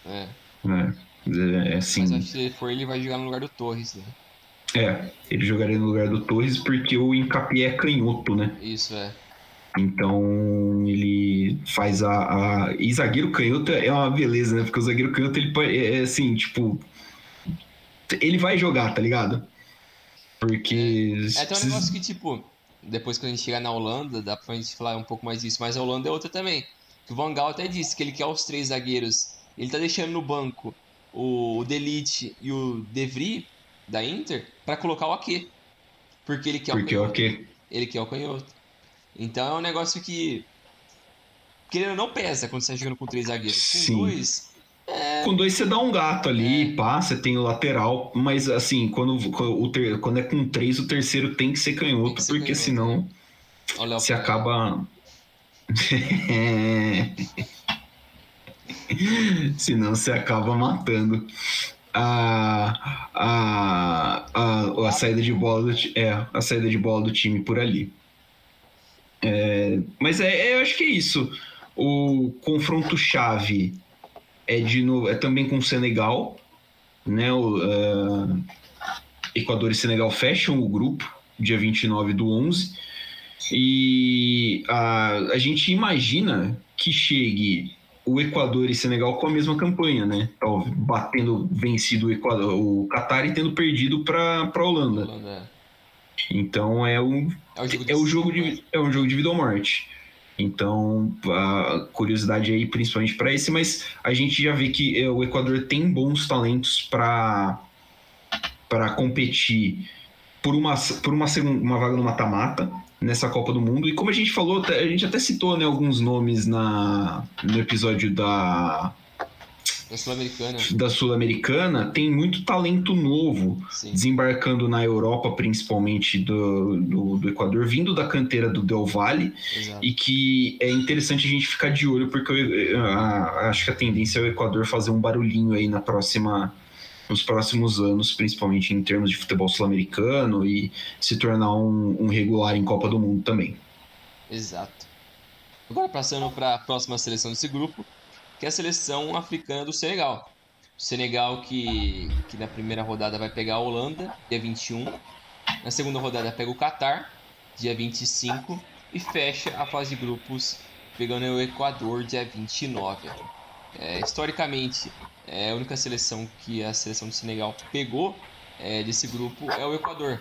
É. É, é assim. Mas acho que se ele for, ele vai jogar no lugar do Torres, né? É, ele jogaria no lugar do Torres porque o Encapié é canhoto, né? Isso, é. Então ele faz a, a. E zagueiro canhoto é uma beleza, né? Porque o zagueiro canhoto ele é, é assim, tipo. Ele vai jogar, tá ligado? Porque. É, é até um negócio que, tipo, depois que a gente chegar na Holanda, dá pra gente falar um pouco mais disso, mas a Holanda é outra também. Que o Van Gaal até disse que ele quer os três zagueiros. Ele tá deixando no banco o Delite e o Devry da Inter para colocar o Ake. Porque ele quer Porque o canhoto. Ele quer o canhoto. Então é um negócio que. Querendo não pesa quando você está jogando com três zagueiros. Com Sim. dois. É... Com dois você dá um gato ali, é. pá, você tem o lateral, mas assim, quando, o ter, quando é com três, o terceiro tem que ser canhoto, que ser porque canhoto, senão né? você acaba. senão você acaba matando a, a, a, a saída de bola do, é, a saída de bola do time por ali. É, mas é, é, eu acho que é isso. O confronto chave é de novo, é também com o Senegal, né? O, uh, Equador e Senegal fecham o grupo dia 29 do 11 e a, a gente imagina que chegue o Equador e Senegal com a mesma campanha, né? Batendo vencido o, Equador, o Qatar e tendo perdido para a Holanda. Holanda. Então é, um, é, é, o jogo de, é um jogo de vida ou morte. Então, a curiosidade aí principalmente para esse, mas a gente já vê que é, o Equador tem bons talentos para para competir por uma por uma segunda, uma vaga no mata-mata nessa Copa do Mundo. E como a gente falou, a gente até citou né, alguns nomes na no episódio da da Sul-Americana. Da Sul-Americana tem muito talento novo Sim. desembarcando na Europa, principalmente do, do, do, Equador, vindo da canteira do Del Valle, Exato. e que é interessante a gente ficar de olho, porque eu, eu, acho que a tendência é o Equador fazer um barulhinho aí na próxima nos próximos anos, principalmente em termos de futebol sul-americano e se tornar um, um regular em Copa do Mundo também. Exato. Agora passando para a próxima seleção desse grupo, que é a seleção africana do Senegal. O Senegal que, que na primeira rodada vai pegar a Holanda, dia 21. Na segunda rodada pega o Catar, dia 25. E fecha a fase de grupos pegando o Equador, dia 29. É, historicamente, é, a única seleção que a seleção do Senegal pegou é, desse grupo é o Equador.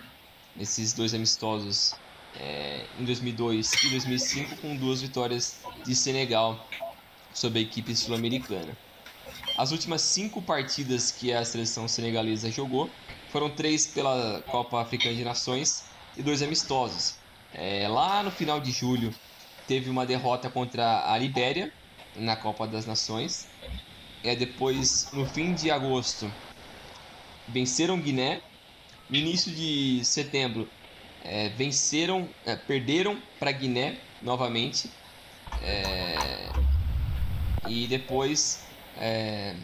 Nesses dois amistosos é, em 2002 e 2005, com duas vitórias de Senegal sobre a equipe sul-americana. As últimas cinco partidas que a seleção senegalesa jogou foram três pela Copa Africana de Nações e dois amistosos. É, lá no final de julho teve uma derrota contra a Libéria na Copa das Nações. É, depois, no fim de agosto, venceram Guiné. No início de setembro, é, venceram, é, perderam para Guiné novamente. É, e depois é,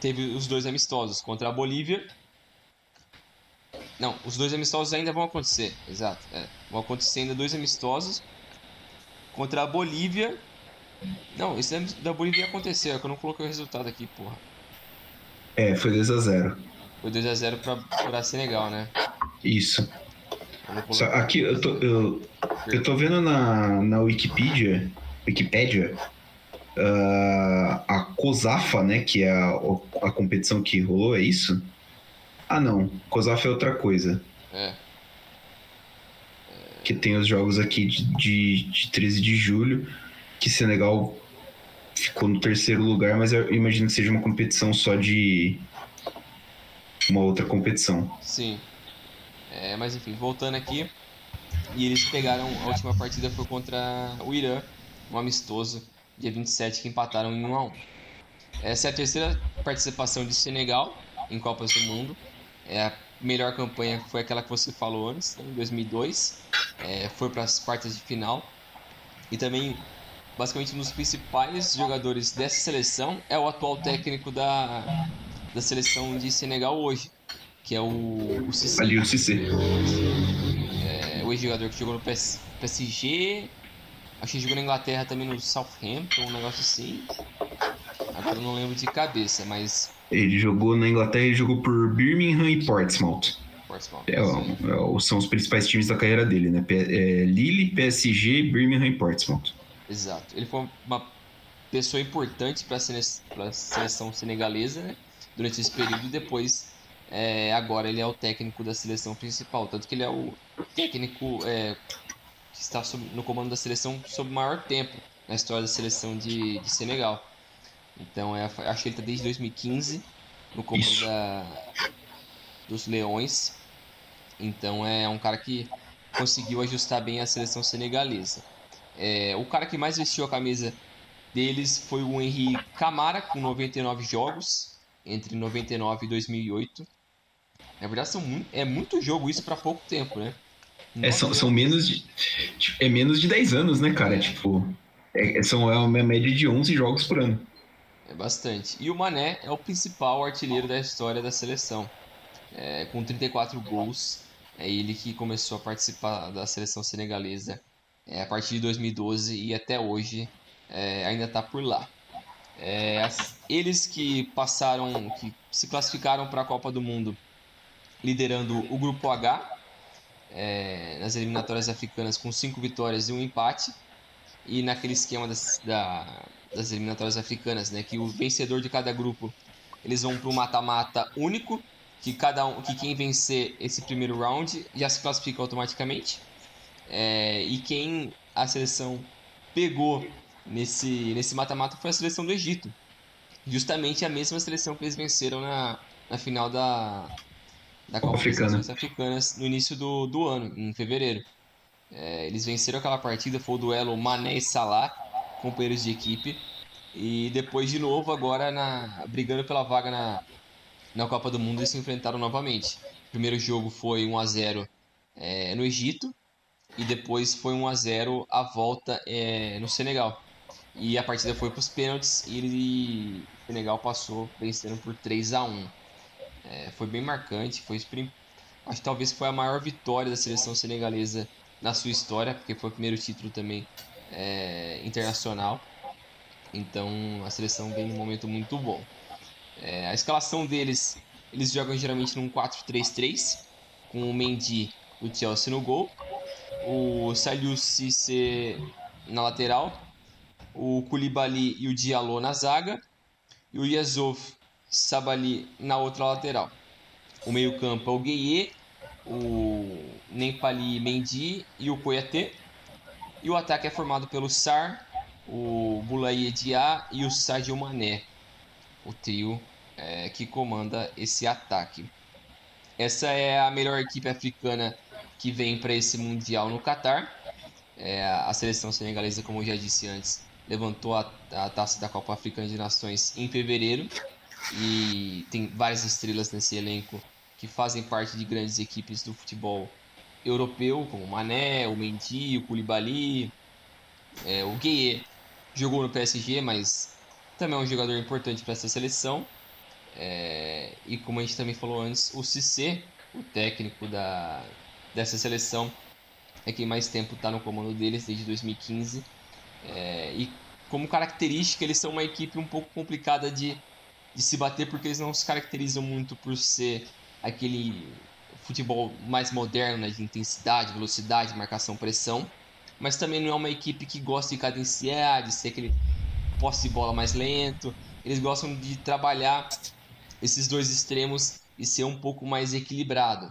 teve os dois amistosos contra a Bolívia. Não, os dois amistosos ainda vão acontecer, exato. É, vão acontecer ainda dois amistosos contra a Bolívia. Não, esse da Bolívia aconteceu, é que eu não coloquei o resultado aqui, porra. É, foi 2x0. Foi 2x0 pra, pra Senegal, né? Isso. Só aqui eu tô, eu, eu tô vendo na, na Wikipedia, Wikipedia uh, a COSAFA, né, que é a, a competição que rolou, é isso? Ah, não. COSAFA é outra coisa. É. Que tem os jogos aqui de, de, de 13 de julho, que Senegal ficou no terceiro lugar, mas eu imagino que seja uma competição só de uma outra competição. Sim. É, mas enfim, voltando aqui. E eles pegaram a última partida foi contra o Irã, um amistoso dia 27, que empataram em 1 a 1 Essa é a terceira participação de Senegal em Copas do Mundo. É a melhor campanha foi aquela que você falou antes, né, em 2002. É, foi para as quartas de final. E também, basicamente, um dos principais jogadores dessa seleção é o atual técnico da, da seleção de Senegal hoje, que é o, o Cissé. Ali o Cissé. É, o ex-jogador que jogou no PS, PSG, Acho que jogou na Inglaterra também no Southampton, um negócio assim. Agora eu não lembro de cabeça, mas. Ele jogou na Inglaterra e jogou por Birmingham e Portsmouth. Portsmouth. É, é, são os principais times da carreira dele, né? É, Lille, PSG, Birmingham e Portsmouth. Exato. Ele foi uma pessoa importante para a seleção senegalesa né? durante esse período e depois é, agora ele é o técnico da seleção principal. Tanto que ele é o técnico é, que está no comando da seleção sob maior tempo na história da seleção de, de Senegal. Então, é, acho que ele está desde 2015 no comando da, dos Leões. Então, é um cara que conseguiu ajustar bem a seleção senegalesa. É, o cara que mais vestiu a camisa deles foi o Henri Camara, com 99 jogos, entre 99 e 2008. Na verdade, são muito, é muito jogo isso para pouco tempo, né? É, são, são menos de. Tipo, é menos de 10 anos, né, cara? É. Tipo. É, são, é uma média de 11 jogos por ano. É bastante. E o Mané é o principal artilheiro da história da seleção. É, com 34 gols. É ele que começou a participar da seleção senegalesa é, a partir de 2012 e até hoje é, ainda está por lá. É, as, eles que passaram, que se classificaram para a Copa do Mundo liderando o grupo H, é, nas eliminatórias africanas com cinco vitórias e um empate. E naquele esquema das, da, das eliminatórias africanas, né, que o vencedor de cada grupo eles vão para um mata-mata único, que cada um, que quem vencer esse primeiro round já se classifica automaticamente. É, e quem a seleção pegou nesse nesse mata-mata foi a seleção do Egito. Justamente a mesma seleção que eles venceram na, na final da, da Copa Africana. das Africanas no início do, do ano, em fevereiro. É, eles venceram aquela partida, foi o duelo Mané e Salah, companheiros de equipe. E depois, de novo, agora na, brigando pela vaga na, na Copa do Mundo, eles se enfrentaram novamente. O primeiro jogo foi 1 a 0 é, no Egito e depois foi 1 a 0 a volta é, no Senegal. E a partida foi para os pênaltis e ele, o Senegal passou vencendo por 3 a 1 é, Foi bem marcante, foi acho que talvez foi a maior vitória da seleção senegalesa na sua história, porque foi o primeiro título também é, internacional. Então a seleção vem num momento muito bom. É, a escalação deles, eles jogam geralmente num 4-3-3, com o Mendy do Chelsea no gol, o Saliu Cisse na lateral, o Koulibaly e o Diallo na zaga, e o Yazov Sabali na outra lateral. O meio-campo é o Gueye, o Nempali Mendy e o Koyate. E o ataque é formado pelo Sar, o Boulaye Dia e o Sadio Mané. O trio é, que comanda esse ataque. Essa é a melhor equipe africana que vem para esse Mundial no Catar. É, a seleção senegalesa, como eu já disse antes, levantou a, a taça da Copa Africana de Nações em fevereiro e tem várias estrelas nesse elenco que fazem parte de grandes equipes do futebol europeu, como o Mané, o Mendy, o Koulibaly, é, o Gueye jogou no PSG, mas também é um jogador importante para essa seleção. É, e como a gente também falou antes, o Cissé, o técnico da, dessa seleção, é quem mais tempo está no comando deles, desde 2015. É, e como característica, eles são uma equipe um pouco complicada de, de se bater, porque eles não se caracterizam muito por ser aquele futebol mais moderno, né, de intensidade, velocidade, marcação, pressão. Mas também não é uma equipe que gosta de cadenciar, de ser aquele posse de bola mais lento. Eles gostam de trabalhar esses dois extremos e ser um pouco mais equilibrado.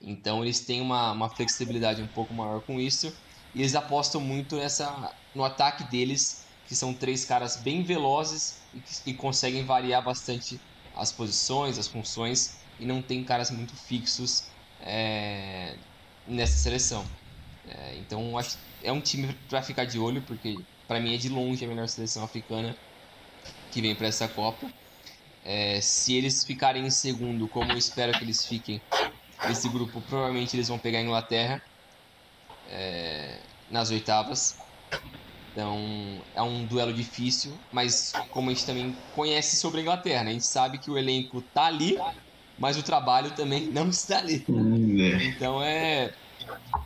Então eles têm uma, uma flexibilidade um pouco maior com isso. E eles apostam muito nessa, no ataque deles, que são três caras bem velozes e e conseguem variar bastante as posições, as funções e não tem caras muito fixos é, nessa seleção. É, então acho é um time para ficar de olho porque para mim é de longe a melhor seleção africana que vem para essa Copa. É, se eles ficarem em segundo, como eu espero que eles fiquem nesse grupo, provavelmente eles vão pegar a Inglaterra é, nas oitavas. Então é um duelo difícil, mas como a gente também conhece sobre a Inglaterra, né? a gente sabe que o elenco tá ali, mas o trabalho também não está ali. Hum, é. Então é.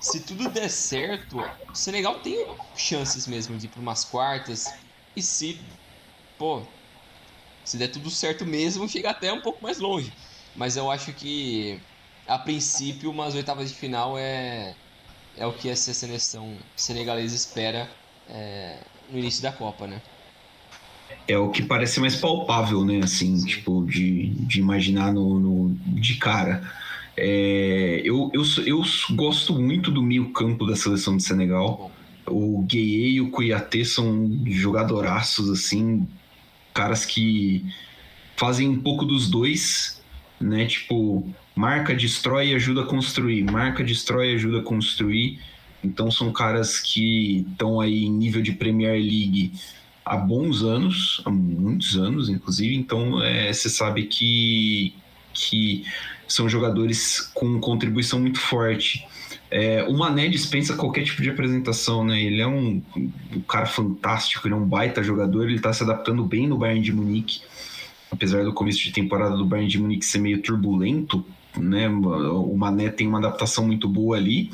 Se tudo der certo, o Senegal tem chances mesmo de ir para umas quartas. E se, pô, se der tudo certo mesmo, chega até um pouco mais longe. Mas eu acho que, a princípio, umas oitavas de final é, é o que essa seleção senegalesa espera é, no início da Copa, né? é o que parece mais palpável, né? Assim, tipo, de, de imaginar no, no de cara. É, eu, eu, eu gosto muito do meio campo da seleção de Senegal. O Gueye e o Cuiatê são jogadoraços, assim, caras que fazem um pouco dos dois, né? Tipo, marca, destrói e ajuda a construir. Marca, destrói e ajuda a construir. Então são caras que estão aí em nível de Premier League há bons anos, há muitos anos, inclusive. Então, é, você sabe que, que são jogadores com contribuição muito forte. É, o Mané dispensa qualquer tipo de apresentação, né? Ele é um, um cara fantástico, ele é um baita jogador, ele está se adaptando bem no Bayern de Munique, apesar do começo de temporada do Bayern de Munique ser meio turbulento, né? O Mané tem uma adaptação muito boa ali.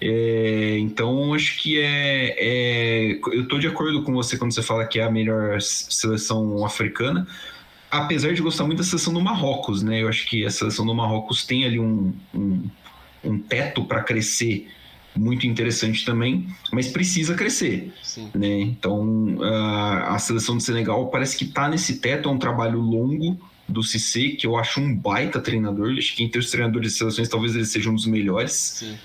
É, então, acho que é, é Eu estou de acordo com você quando você fala que é a melhor seleção africana, apesar de gostar muito da seleção do Marrocos, né? Eu acho que a seleção do Marrocos tem ali um, um, um teto para crescer muito interessante também, mas precisa crescer, Sim. né? Então, a, a seleção do Senegal parece que está nesse teto, é um trabalho longo do Cissé, que eu acho um baita treinador, acho que entre os treinadores de seleções talvez ele seja um dos melhores. Sim.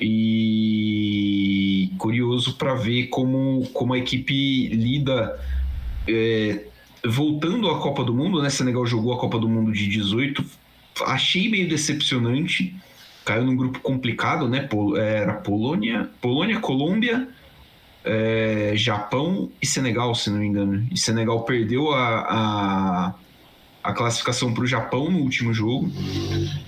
E curioso para ver como, como a equipe lida. É, voltando à Copa do Mundo, né? Senegal jogou a Copa do Mundo de 18. Achei meio decepcionante. Caiu num grupo complicado, né? Era Polônia, Polônia, Colômbia, é, Japão e Senegal, se não me engano. E Senegal perdeu a, a, a classificação para o Japão no último jogo.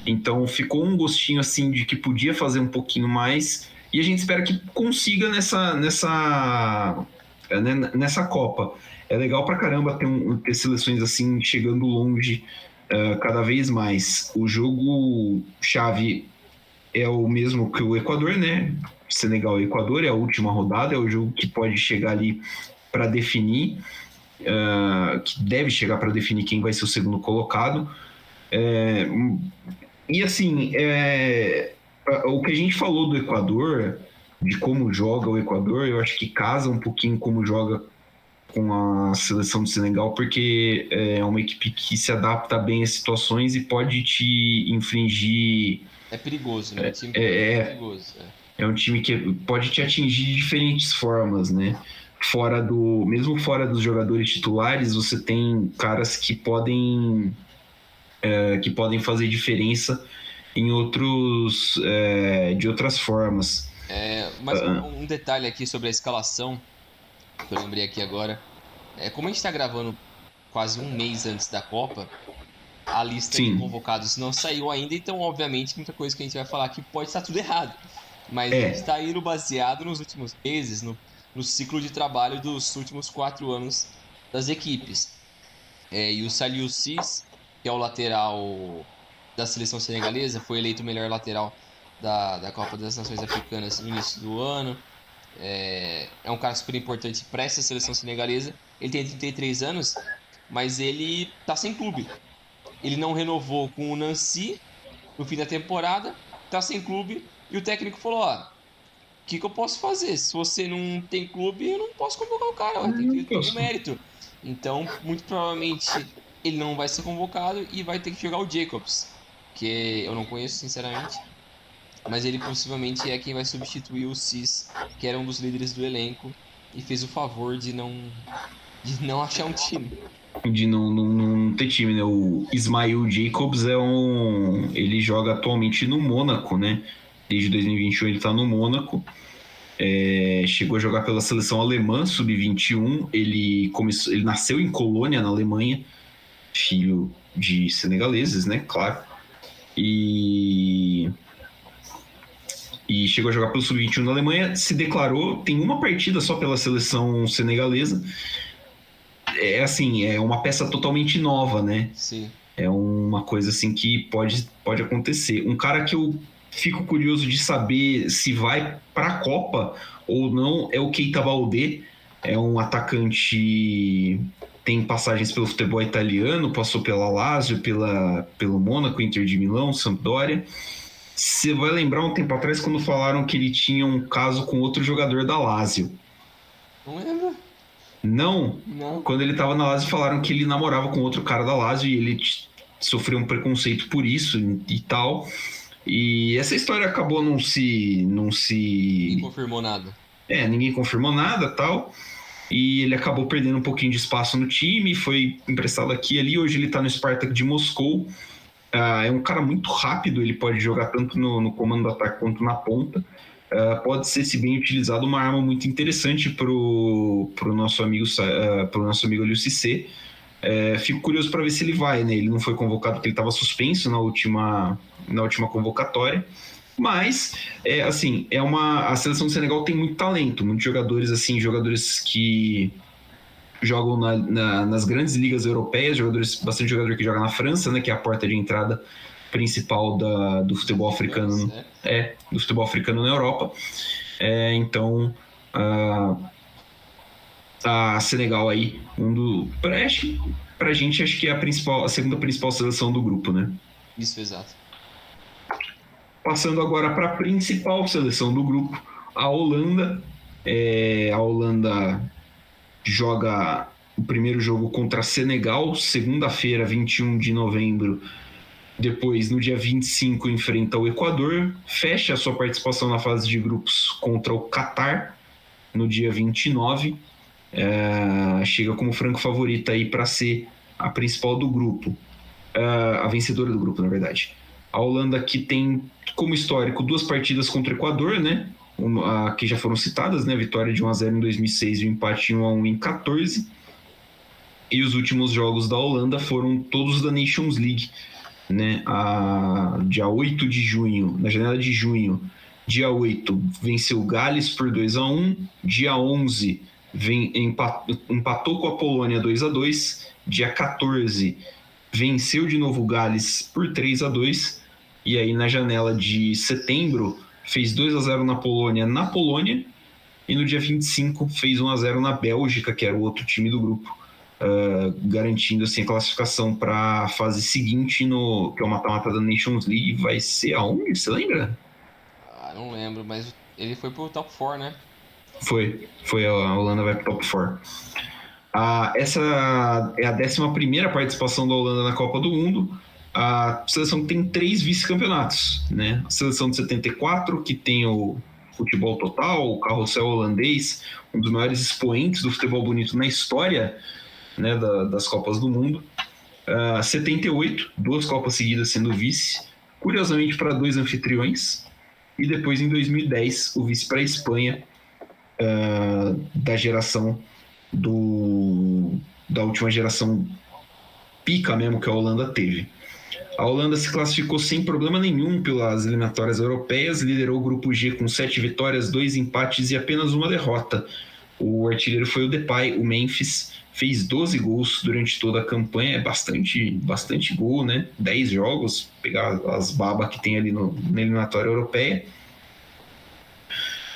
Então ficou um gostinho assim de que podia fazer um pouquinho mais. E a gente espera que consiga nessa, nessa, né, nessa Copa. É legal pra caramba ter, um, ter seleções assim chegando longe uh, cada vez mais. O jogo chave é o mesmo que o Equador, né? Senegal e Equador é a última rodada, é o jogo que pode chegar ali para definir, uh, que deve chegar para definir quem vai ser o segundo colocado. É, e assim, é, o que a gente falou do Equador, de como joga o Equador, eu acho que casa um pouquinho como joga com a seleção do Senegal, porque é uma equipe que se adapta bem às situações e pode te infringir. É perigoso, né? É, é, é, perigoso. É. é um time que pode te atingir de diferentes formas, né? Fora do. Mesmo fora dos jogadores titulares, você tem caras que podem. É, que podem fazer diferença em outros. É, de outras formas. É, mas uh, um detalhe aqui sobre a escalação que eu lembrei aqui agora. É, como a gente está gravando quase um mês antes da Copa, a lista Sim. de convocados não saiu ainda, então, obviamente, muita coisa que a gente vai falar aqui pode estar tudo errado. Mas é. está indo baseado nos últimos meses, no, no ciclo de trabalho dos últimos quatro anos das equipes. É, e o Saliu Cis, que é o lateral da seleção senegalesa, foi eleito o melhor lateral da, da Copa das Nações Africanas no início do ano. É, é um cara super importante para essa seleção senegalesa. Ele tem 33 anos, mas ele tá sem clube. Ele não renovou com o Nancy no fim da temporada, tá sem clube e o técnico falou: ó, que, que eu posso fazer? Se você não tem clube, eu não posso convocar o cara, tem que ter o mérito. Então, muito provavelmente ele não vai ser convocado e vai ter que jogar o Jacobs, que eu não conheço sinceramente mas ele possivelmente é quem vai substituir o Cis, que era um dos líderes do elenco e fez o favor de não de não achar um time. De não, não, não ter time, né? O Ismail Jacobs é um. Ele joga atualmente no Mônaco, né? Desde 2021 ele tá no Mônaco. É, chegou a jogar pela seleção alemã, sub-21. Ele, começou, ele nasceu em Colônia, na Alemanha, filho de senegaleses, né? Claro. E e chegou a jogar pelo Sub-21 na Alemanha, se declarou, tem uma partida só pela seleção senegalesa. É assim, é uma peça totalmente nova, né? Sim. É uma coisa assim que pode, pode acontecer. Um cara que eu fico curioso de saber se vai para a Copa ou não é o Keita Balde. É um atacante tem passagens pelo futebol italiano, passou pela Lazio, pela, pelo Mônaco, Inter de Milão, Sampdoria. Você vai lembrar um tempo atrás quando falaram que ele tinha um caso com outro jogador da Lazio. Não lembro. Não? Não. Quando ele tava na Lazio, falaram que ele namorava com outro cara da Lazio e ele sofreu um preconceito por isso e tal. E essa história acabou não se. Não se. Ninguém confirmou nada. É, ninguém confirmou nada tal. E ele acabou perdendo um pouquinho de espaço no time, foi emprestado aqui e ali. Hoje ele tá no Spartak de Moscou. Uh, é um cara muito rápido, ele pode jogar tanto no, no comando do ataque quanto na ponta. Uh, pode ser, se bem utilizado, uma arma muito interessante para o nosso amigo uh, pro nosso amigo Liu Cissé. Uh, fico curioso para ver se ele vai, né? Ele não foi convocado porque ele estava suspenso na última, na última convocatória. Mas, é, assim, é uma a seleção do Senegal tem muito talento, muitos jogadores assim, jogadores que jogam na, na, nas grandes ligas europeias, jogadores, bastante jogador que joga na França, né, que é a porta de entrada principal da, do futebol africano, é, do futebol africano na Europa. É, então, a, a Senegal aí, um do, pra, pra gente acho que é a principal, a segunda principal seleção do grupo, né? Isso, exato. Passando agora para a principal seleção do grupo, a Holanda. É, a Holanda joga o primeiro jogo contra Senegal, segunda-feira, 21 de novembro. Depois, no dia 25, enfrenta o Equador, fecha a sua participação na fase de grupos contra o Catar, no dia 29. É, chega como franco favorita aí para ser a principal do grupo, é, a vencedora do grupo, na verdade. A Holanda que tem como histórico duas partidas contra o Equador, né? Uma, que já foram citadas, né? Vitória de 1 a 0 em 2006 e um empate 1 a 1 em 14. E os últimos jogos da Holanda foram todos da Nations League, né? A, dia 8 de junho, na janela de junho, dia 8 venceu Gales por 2 a 1, dia 11 vem, empatou, empatou com a Polônia 2 a 2, dia 14 venceu de novo Gales por 3 a 2 e aí na janela de setembro fez 2 a 0 na Polônia, na Polônia, e no dia 25 fez 1 a 0 na Bélgica, que era o outro time do grupo, uh, garantindo assim a classificação para a fase seguinte no que é o mata-mata da Nations League, vai ser aonde? Você lembra? Ah, não lembro, mas ele foi pro top 4, né? Foi, foi a Holanda vai pro top 4. Ah, essa é a 11 participação da Holanda na Copa do Mundo a seleção tem três vice-campeonatos, né? A seleção de 74, que tem o futebol total, o carrossel holandês, um dos maiores expoentes do futebol bonito na história né, da, das Copas do Mundo. Uh, 78, duas Copas seguidas sendo vice, curiosamente para dois anfitriões. E depois, em 2010, o vice para a Espanha, uh, da geração do, da última geração pica mesmo que a Holanda teve. A Holanda se classificou sem problema nenhum pelas eliminatórias europeias, liderou o grupo G com sete vitórias, dois empates e apenas uma derrota. O artilheiro foi o Depay, o Memphis fez 12 gols durante toda a campanha, é bastante, bastante gol, né? 10 jogos, pegar as babas que tem ali no, na eliminatória europeia.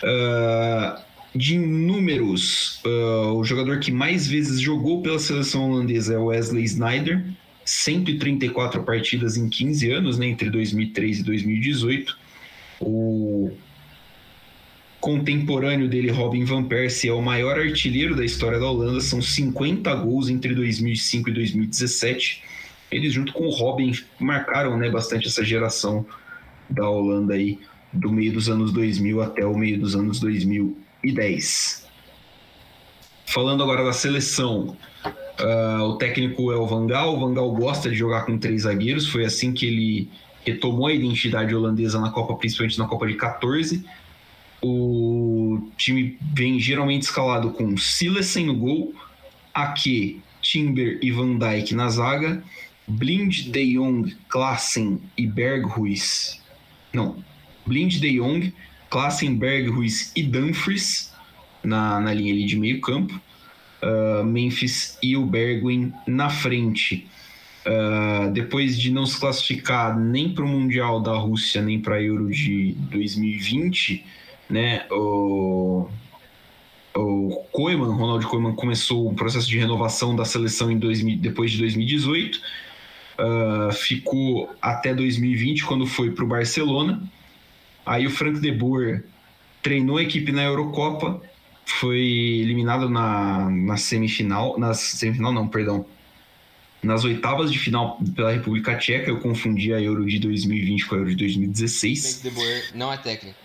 Uh, de números, uh, o jogador que mais vezes jogou pela seleção holandesa é Wesley Sneijder, 134 partidas em 15 anos, né, entre 2003 e 2018. O contemporâneo dele, Robin Van Persie, é o maior artilheiro da história da Holanda, são 50 gols entre 2005 e 2017. Eles, junto com o Robin, marcaram né, bastante essa geração da Holanda aí, do meio dos anos 2000 até o meio dos anos 2010. Falando agora da seleção, Uh, o técnico é o Vangal. O Vangal gosta de jogar com três zagueiros. Foi assim que ele retomou a identidade holandesa na Copa, principalmente na Copa de 14. O time vem geralmente escalado com Silesen no gol, Ake, Timber e Van Dijk na zaga, Blind, De Jong, Klassen e Berghuis. Não, Blind, De Jong, Klassen, Berghuis e Dumfries na, na linha de meio campo uh, Memphis e o Bergwin na frente. Uh, depois de não se classificar nem para o Mundial da Rússia, nem para a Euro de 2020, né, o, o Koeman, Ronald Koeman, começou o processo de renovação da seleção em 2000, depois de 2018, uh, ah, ficou até 2020, quando foi para o Barcelona. Aí o Frank de Boer treinou a equipe na Eurocopa foi eliminado na, na semifinal, na semifinal não, perdão, nas oitavas de final pela República Tcheca. Eu confundi a Euro de 2020 com a Euro de 2016. De Boer não é técnico.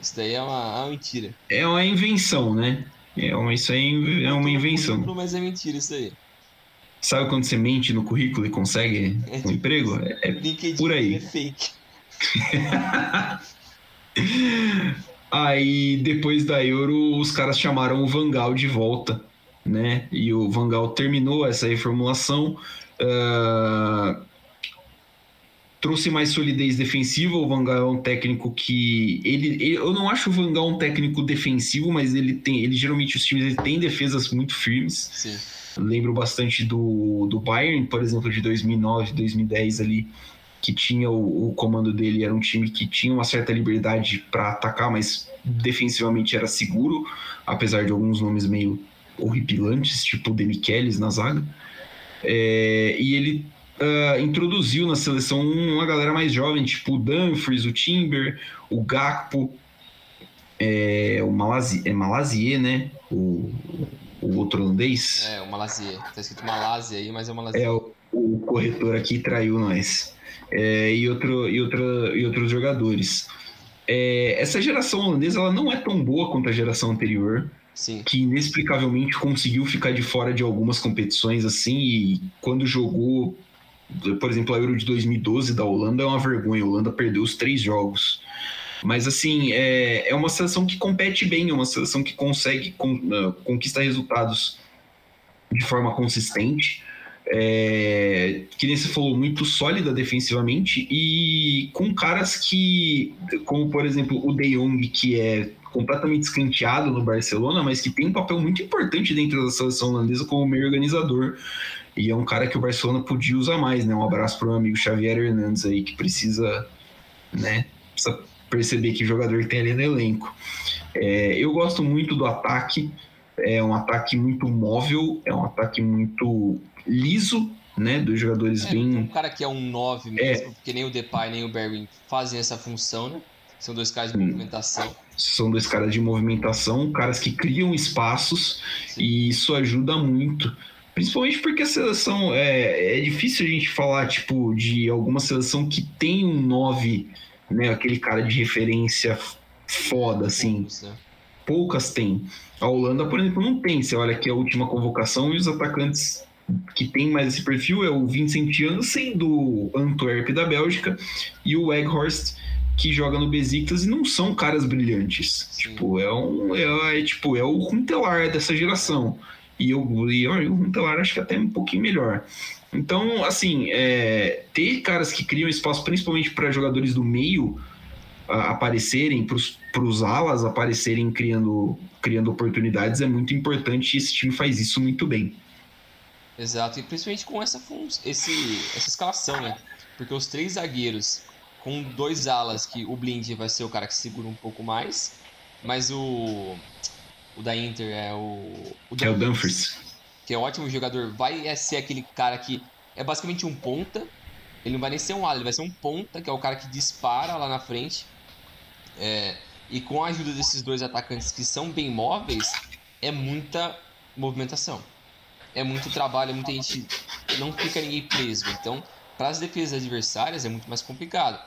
Isso daí é uma, é uma, mentira. É uma invenção, né? É uma, isso aí é uma invenção. Mas é mentira isso daí. Sabe quando você mente no currículo e consegue é, um emprego? É, é por aí. É fake. Aí depois da Euro, os caras chamaram o Vangal de volta, né? E o Vangal terminou essa reformulação, uh, trouxe mais solidez defensiva. O Vangal é um técnico que ele, ele, eu não acho o Vangal um técnico defensivo, mas ele tem, ele geralmente os times ele tem defesas muito firmes. Sim. Lembro bastante do, do Bayern, por exemplo, de 2009, 2010 ali que tinha o, o, comando dele era um time que tinha uma certa liberdade para atacar, mas defensivamente era seguro, apesar de alguns nomes meio horripilantes, tipo o Demichelis na zaga. É, e ele uh, introduziu na seleção uma galera mais jovem, tipo o Dumfries, o Timber, o Gakpo, é, o Malazier, é Malazier, né? O, o outro holandês. É, o Malazier. Tá escrito Malásia aí, mas é o Malazier. É, o, o corretor aqui traiu nós é, e, outro, e, outra, e outros jogadores. é, essa geração holandesa ela não é tão boa quanto a geração anterior. Sim. que inexplicavelmente conseguiu ficar de fora de algumas competições assim e quando jogou, por exemplo, a Euro de 2012 da Holanda é uma vergonha. A Holanda perdeu os três jogos. Mas assim, é, é uma seleção que compete bem, é uma seleção que consegue con, uh, conquistar resultados de forma consistente. É, que nem você falou, muito sólida defensivamente e com caras que, como por exemplo o De Jong, que é completamente escanteado no Barcelona, mas que tem um papel muito importante dentro da seleção holandesa como meio organizador. E é um cara que o Barcelona podia usar mais, né? Um abraço para o amigo Xavier Hernandes aí, que precisa, né? Precisa perceber que jogador tem ali no elenco. É, eu gosto muito do ataque, é um ataque muito móvel, é um ataque muito liso, né? Dos jogadores é, bem. Um cara que é um 9 mesmo, é. porque nem o Depay nem o Berwin fazem essa função, né? São dois caras de movimentação. São dois caras de movimentação, caras que criam espaços Sim. e isso ajuda muito. Principalmente porque a seleção é, é difícil a gente falar tipo de alguma seleção que tem um 9, né, aquele cara de referência foda assim. Né? Poucas tem. A Holanda, por exemplo, não tem. Você olha aqui a última convocação e os atacantes que tem mais esse perfil é o Vincent Janssen do Antwerp da Bélgica e o Weghorst que joga no Besiktas e não são caras brilhantes. Sim. Tipo, é um é, é, tipo, é o Runtelar dessa geração. E eu e o Runtelar acho que até um pouquinho melhor. Então, assim, é, ter caras que criam espaço principalmente para jogadores do meio a, aparecerem, para os alas aparecerem criando, criando oportunidades é muito importante e esse time faz isso muito bem. Exato, e principalmente com essa, esse, essa escalação, né? Porque os três zagueiros com dois alas, que o Blind vai ser o cara que segura um pouco mais, mas o o da Inter é o o Dumfries, é o Dumfries, que é um ótimo jogador, vai ser aquele cara que é basicamente um ponta. Ele não vai nem ser um ala, ele vai ser um ponta, que é o cara que dispara lá na frente. É, e com a ajuda desses dois atacantes que são bem móveis, é muita movimentação. É muito trabalho, muita gente. Não fica ninguém preso. Então, para as defesas adversárias é muito mais complicado.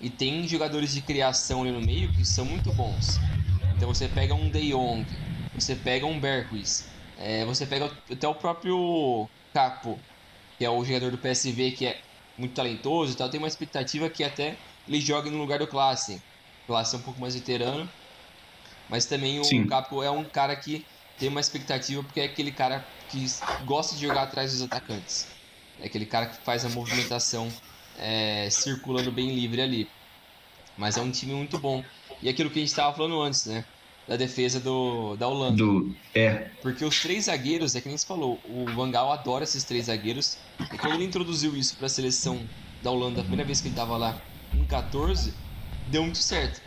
E tem jogadores de criação ali no meio que são muito bons. Então você pega um De Jong, você pega um Berquist, é, você pega até o próprio Capo, que é o jogador do PSV que é muito talentoso e tal. Tem uma expectativa que até ele jogue no lugar do Classe. Classe é um pouco mais veterano, mas também o Sim. Capo é um cara que tem uma expectativa porque é aquele cara que gosta de jogar atrás dos atacantes. É aquele cara que faz a movimentação é, circulando bem livre ali. Mas é um time muito bom. E aquilo que a gente estava falando antes, né? Da defesa do, da Holanda. Do, é. Porque os três zagueiros, é que nem você falou, o Van Gaal adora esses três zagueiros. E quando ele introduziu isso para a seleção da Holanda, a primeira vez que ele estava lá, em 14, deu muito certo.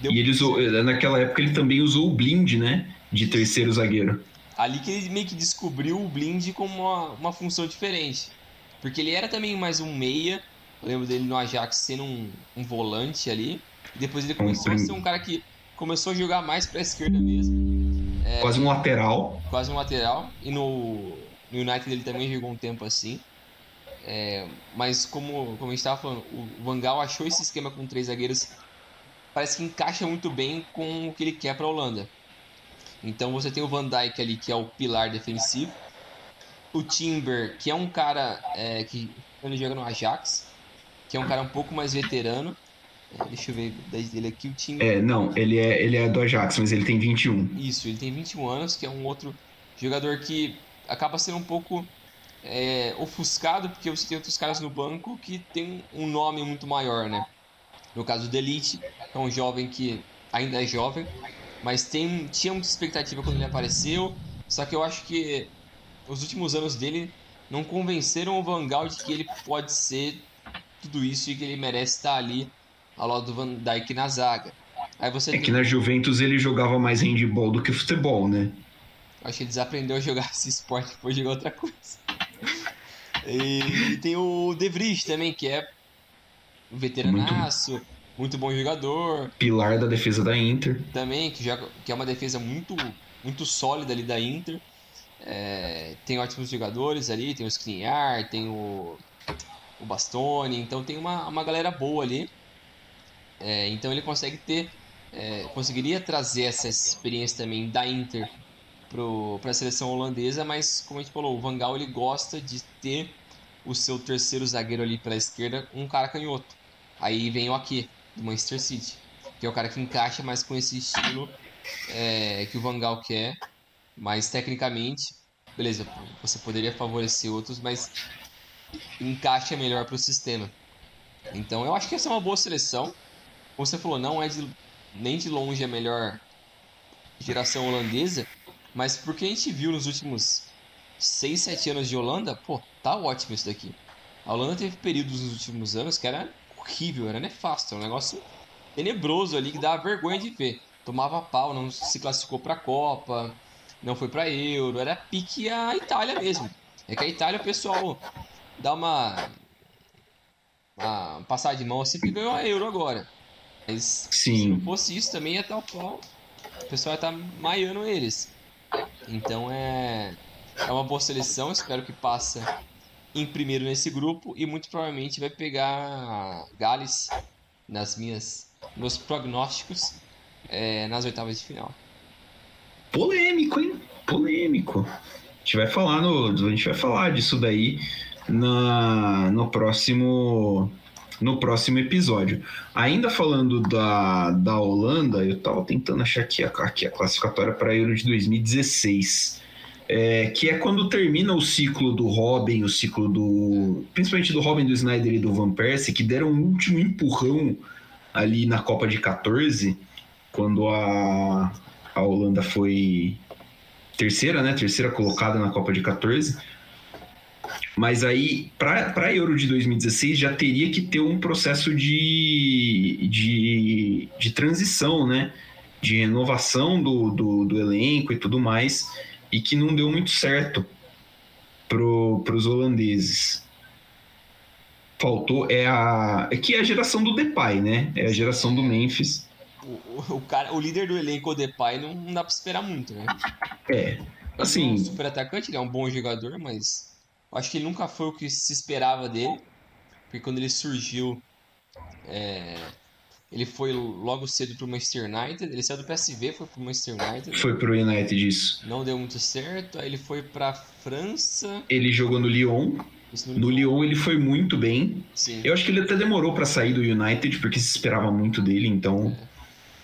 Deu e ele usou, certo. naquela época ele também usou o blind, né? De terceiro zagueiro ali que ele meio que descobriu o Blind como uma, uma função diferente. Porque ele era também mais um meia. Eu lembro dele no Ajax sendo um, um volante ali. E depois ele começou um a ser um cara que começou a jogar mais pra esquerda mesmo. É, quase um lateral. Quase um lateral. E no, no United ele também jogou um tempo assim. É, mas como, como a gente estava falando, o Van Gaal achou esse esquema com três zagueiros. Parece que encaixa muito bem com o que ele quer para a Holanda. Então você tem o Van Dijk ali, que é o pilar defensivo. O Timber, que é um cara é, que ele joga no Ajax, que é um cara um pouco mais veterano. É, deixa eu ver dele aqui, o Timber. É, não, ele é, ele é do Ajax, mas ele tem 21. Isso, ele tem 21 anos, que é um outro jogador que acaba sendo um pouco é, ofuscado, porque você tem outros caras no banco que tem um nome muito maior, né? No caso do Elite, é um jovem que ainda é jovem, mas tem, tinha muita expectativa quando ele apareceu. Só que eu acho que os últimos anos dele não convenceram o Van Gaal de que ele pode ser tudo isso e que ele merece estar ali ao lado do Van Dijk na zaga. Aí você é tem... que na Juventus ele jogava mais handball do que futebol, né? Acho que ele desaprendeu a jogar esse esporte depois de jogar outra coisa. e tem o De Vries também, que é um veteranaço. Muito bom jogador. Pilar da defesa da Inter. Também, que, já, que é uma defesa muito, muito sólida ali da Inter. É, tem ótimos jogadores ali, tem o Skriniar, tem o, o Bastoni, então tem uma, uma galera boa ali. É, então ele consegue ter, é, conseguiria trazer essa experiência também da Inter para a seleção holandesa, mas como a gente falou, o Van Gaal ele gosta de ter o seu terceiro zagueiro ali pela esquerda, um cara canhoto. Aí vem o Ake, do Manchester City, que é o cara que encaixa mais com esse estilo é, que o Van Gaal quer, mas tecnicamente, beleza, você poderia favorecer outros, mas encaixa melhor para o sistema. Então eu acho que essa é uma boa seleção. Como você falou, não é de, nem de longe a melhor geração holandesa, mas porque a gente viu nos últimos 6, 7 anos de Holanda, pô, tá ótimo isso daqui. A Holanda teve períodos nos últimos anos que era horrível, era nefasto, era um negócio tenebroso ali que dava vergonha de ver. Tomava pau, não se classificou pra Copa, não foi pra Euro, era pique a Itália mesmo. É que a Itália o pessoal dá uma, uma passada de mão assim que ganhou a Euro agora. Mas Sim. se não fosse isso também ia estar o pau. O pessoal ia estar maiando eles. Então é, é uma boa seleção, espero que passe em primeiro nesse grupo e muito provavelmente vai pegar Gales nas minhas meus prognósticos é, nas oitavas de final. Polêmico, hein? Polêmico. A gente vai falar no, a gente vai falar disso daí na, no próximo no próximo episódio. Ainda falando da, da Holanda, eu tava tentando achar aqui a, aqui a classificatória para Euro de 2016. É, que é quando termina o ciclo do Robin, o ciclo do. Principalmente do Robin, do Snyder e do Van Persie, que deram um último empurrão ali na Copa de 14, quando a, a Holanda foi terceira, né? Terceira colocada na Copa de 14. Mas aí, para a Euro de 2016, já teria que ter um processo de, de, de transição, né? De renovação do, do, do elenco e tudo mais, e que não deu muito certo para os holandeses. Faltou, é a. É que é a geração do Depay, né? É a geração do Memphis. O, o, cara, o líder do elenco, o Depay, não, não dá para esperar muito, né? É. Assim. Ele é um super atacante, ele é um bom jogador, mas acho que ele nunca foi o que se esperava dele. Porque quando ele surgiu, é, ele foi logo cedo pro Manchester United. Ele saiu do PSV, foi pro Manchester United. Foi pro United isso. Não deu muito certo. Aí ele foi pra França. Ele jogou no Lyon. Isso No Lyon ele foi muito bem. Sim. Eu acho que ele até demorou pra sair do United, porque se esperava muito dele, então.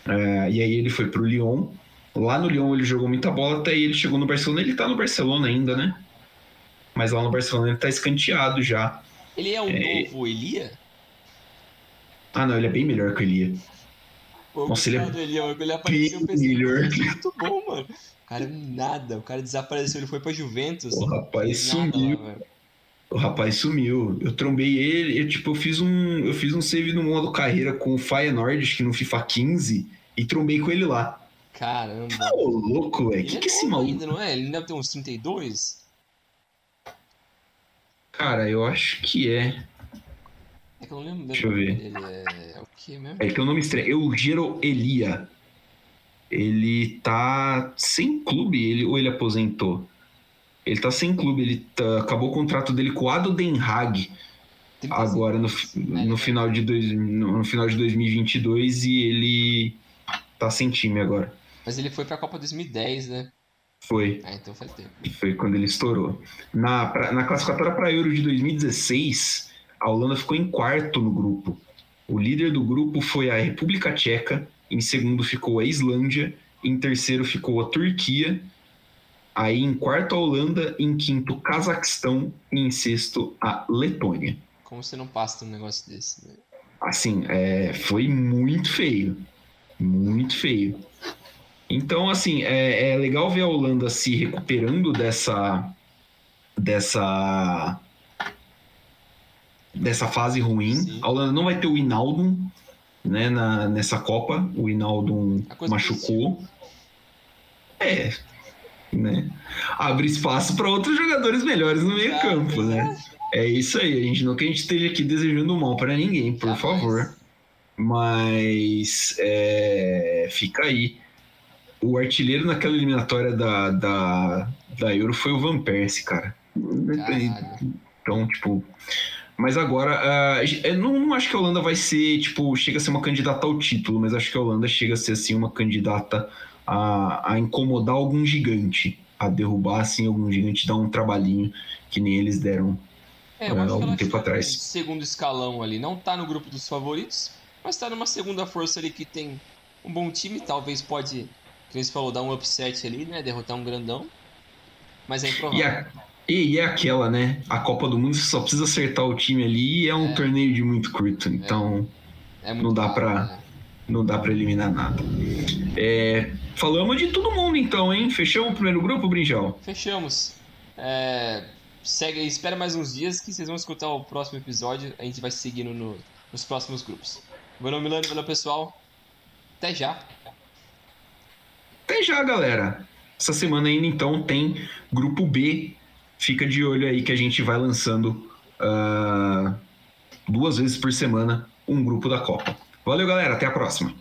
é, e aí ele foi pro Lyon. Lá no Lyon ele jogou muita bola, até aí ele chegou no Barcelona. Ele tá no Barcelona ainda, né? Mas lá no Barcelona ele tá escanteado já. Ele é um É. novo Elia? Ah, não, ele é bem melhor que o Elia. Pô, Nossa, ele é Elia, ele apareceu, eu bem pensei, melhor. "Ele é muito bom, mano. O cara é nada, o cara desapareceu, ele foi pra Juventus. O rapaz lá, sumiu. velho. O rapaz sumiu. Eu trombei ele, eu, tipo, eu fiz um. Eu fiz um save no modo carreira com o Feyenoord, que no FIFA 15, e trombei com ele lá. Caramba. Ô, louco, velho. Que é que esse novo maluco. ainda, não é? Ele deve ter uns 32? Cara, eu acho que é. É que eu não lembro Deixa eu ver. Ele é... o que mesmo? É que é o nome estranho. Eugero Elia. Ele tá sem clube, ele, ou ele aposentou? Ele tá sem clube, ele tá- acabou o contrato dele com o Ado Den Haag 35. agora no, fi- no, final de dois, no, no final de 2022 e ele tá sem time agora. Mas ele foi pra Copa 2010, né? Foi, Ah, então faz tempo. foi quando ele estourou. Na, pra- na classificatória para Euro de 2016, a Holanda ficou em quarto no grupo. O líder do grupo foi a República Tcheca, em segundo ficou a Islândia, em terceiro ficou a Turquia, aí em quarto a Holanda, em quinto Cazaquistão e em sexto a Letônia. Como você não passa num negócio desse? Né? Assim, é, foi muito feio. Muito feio. Então, assim, é, é legal ver a Holanda se recuperando dessa. dessa. Dessa fase ruim. Sim. A Holanda não vai ter o Inaldum né, na, nessa Copa. O coisa machucou. É. Né? Abre espaço para outros jogadores melhores no meio-campo, né? É isso aí, a gente não que a gente esteja aqui desejando mal para ninguém, por favor. Mas é, fica aí. O artilheiro naquela eliminatória da, da, da Euro foi o Van Persie, cara. Caralho. Então, tipo, Mas agora, uh, eu não, não, acho que a Holanda vai ser, tipo, chega a ser uma candidata ao título, mas acho que a Holanda chega a ser, assim, uma candidata a, a incomodar algum gigante, a derrubar, assim, algum gigante, dar um trabalhinho que nem eles deram é, eu acho algum tempo atrás. Segundo escalão ali, não tá no grupo dos favoritos, mas tá numa segunda força ali que tem um bom time, talvez pode, como você falou, dar um upset ali, né, derrotar um grandão, mas é improvável. A e, é aquela, né? A Copa do Mundo você só precisa acertar o time ali e é um é. torneio de muito curto. Então é. É muito não dá para né? não dá para eliminar nada. É, falamos de todo mundo então, hein? Fechamos o primeiro grupo, Brinjal? Fechamos. É, segue, espera mais uns dias que vocês vão escutar o próximo episódio. A gente vai seguindo no, nos próximos grupos. Meu nome é Milano, valeu pessoal. Até já. Até já, galera. Essa semana ainda então tem grupo B fica de olho aí que a gente vai lançando uh, duas vezes por semana um grupo da Copa. Valeu, galera. Até a próxima.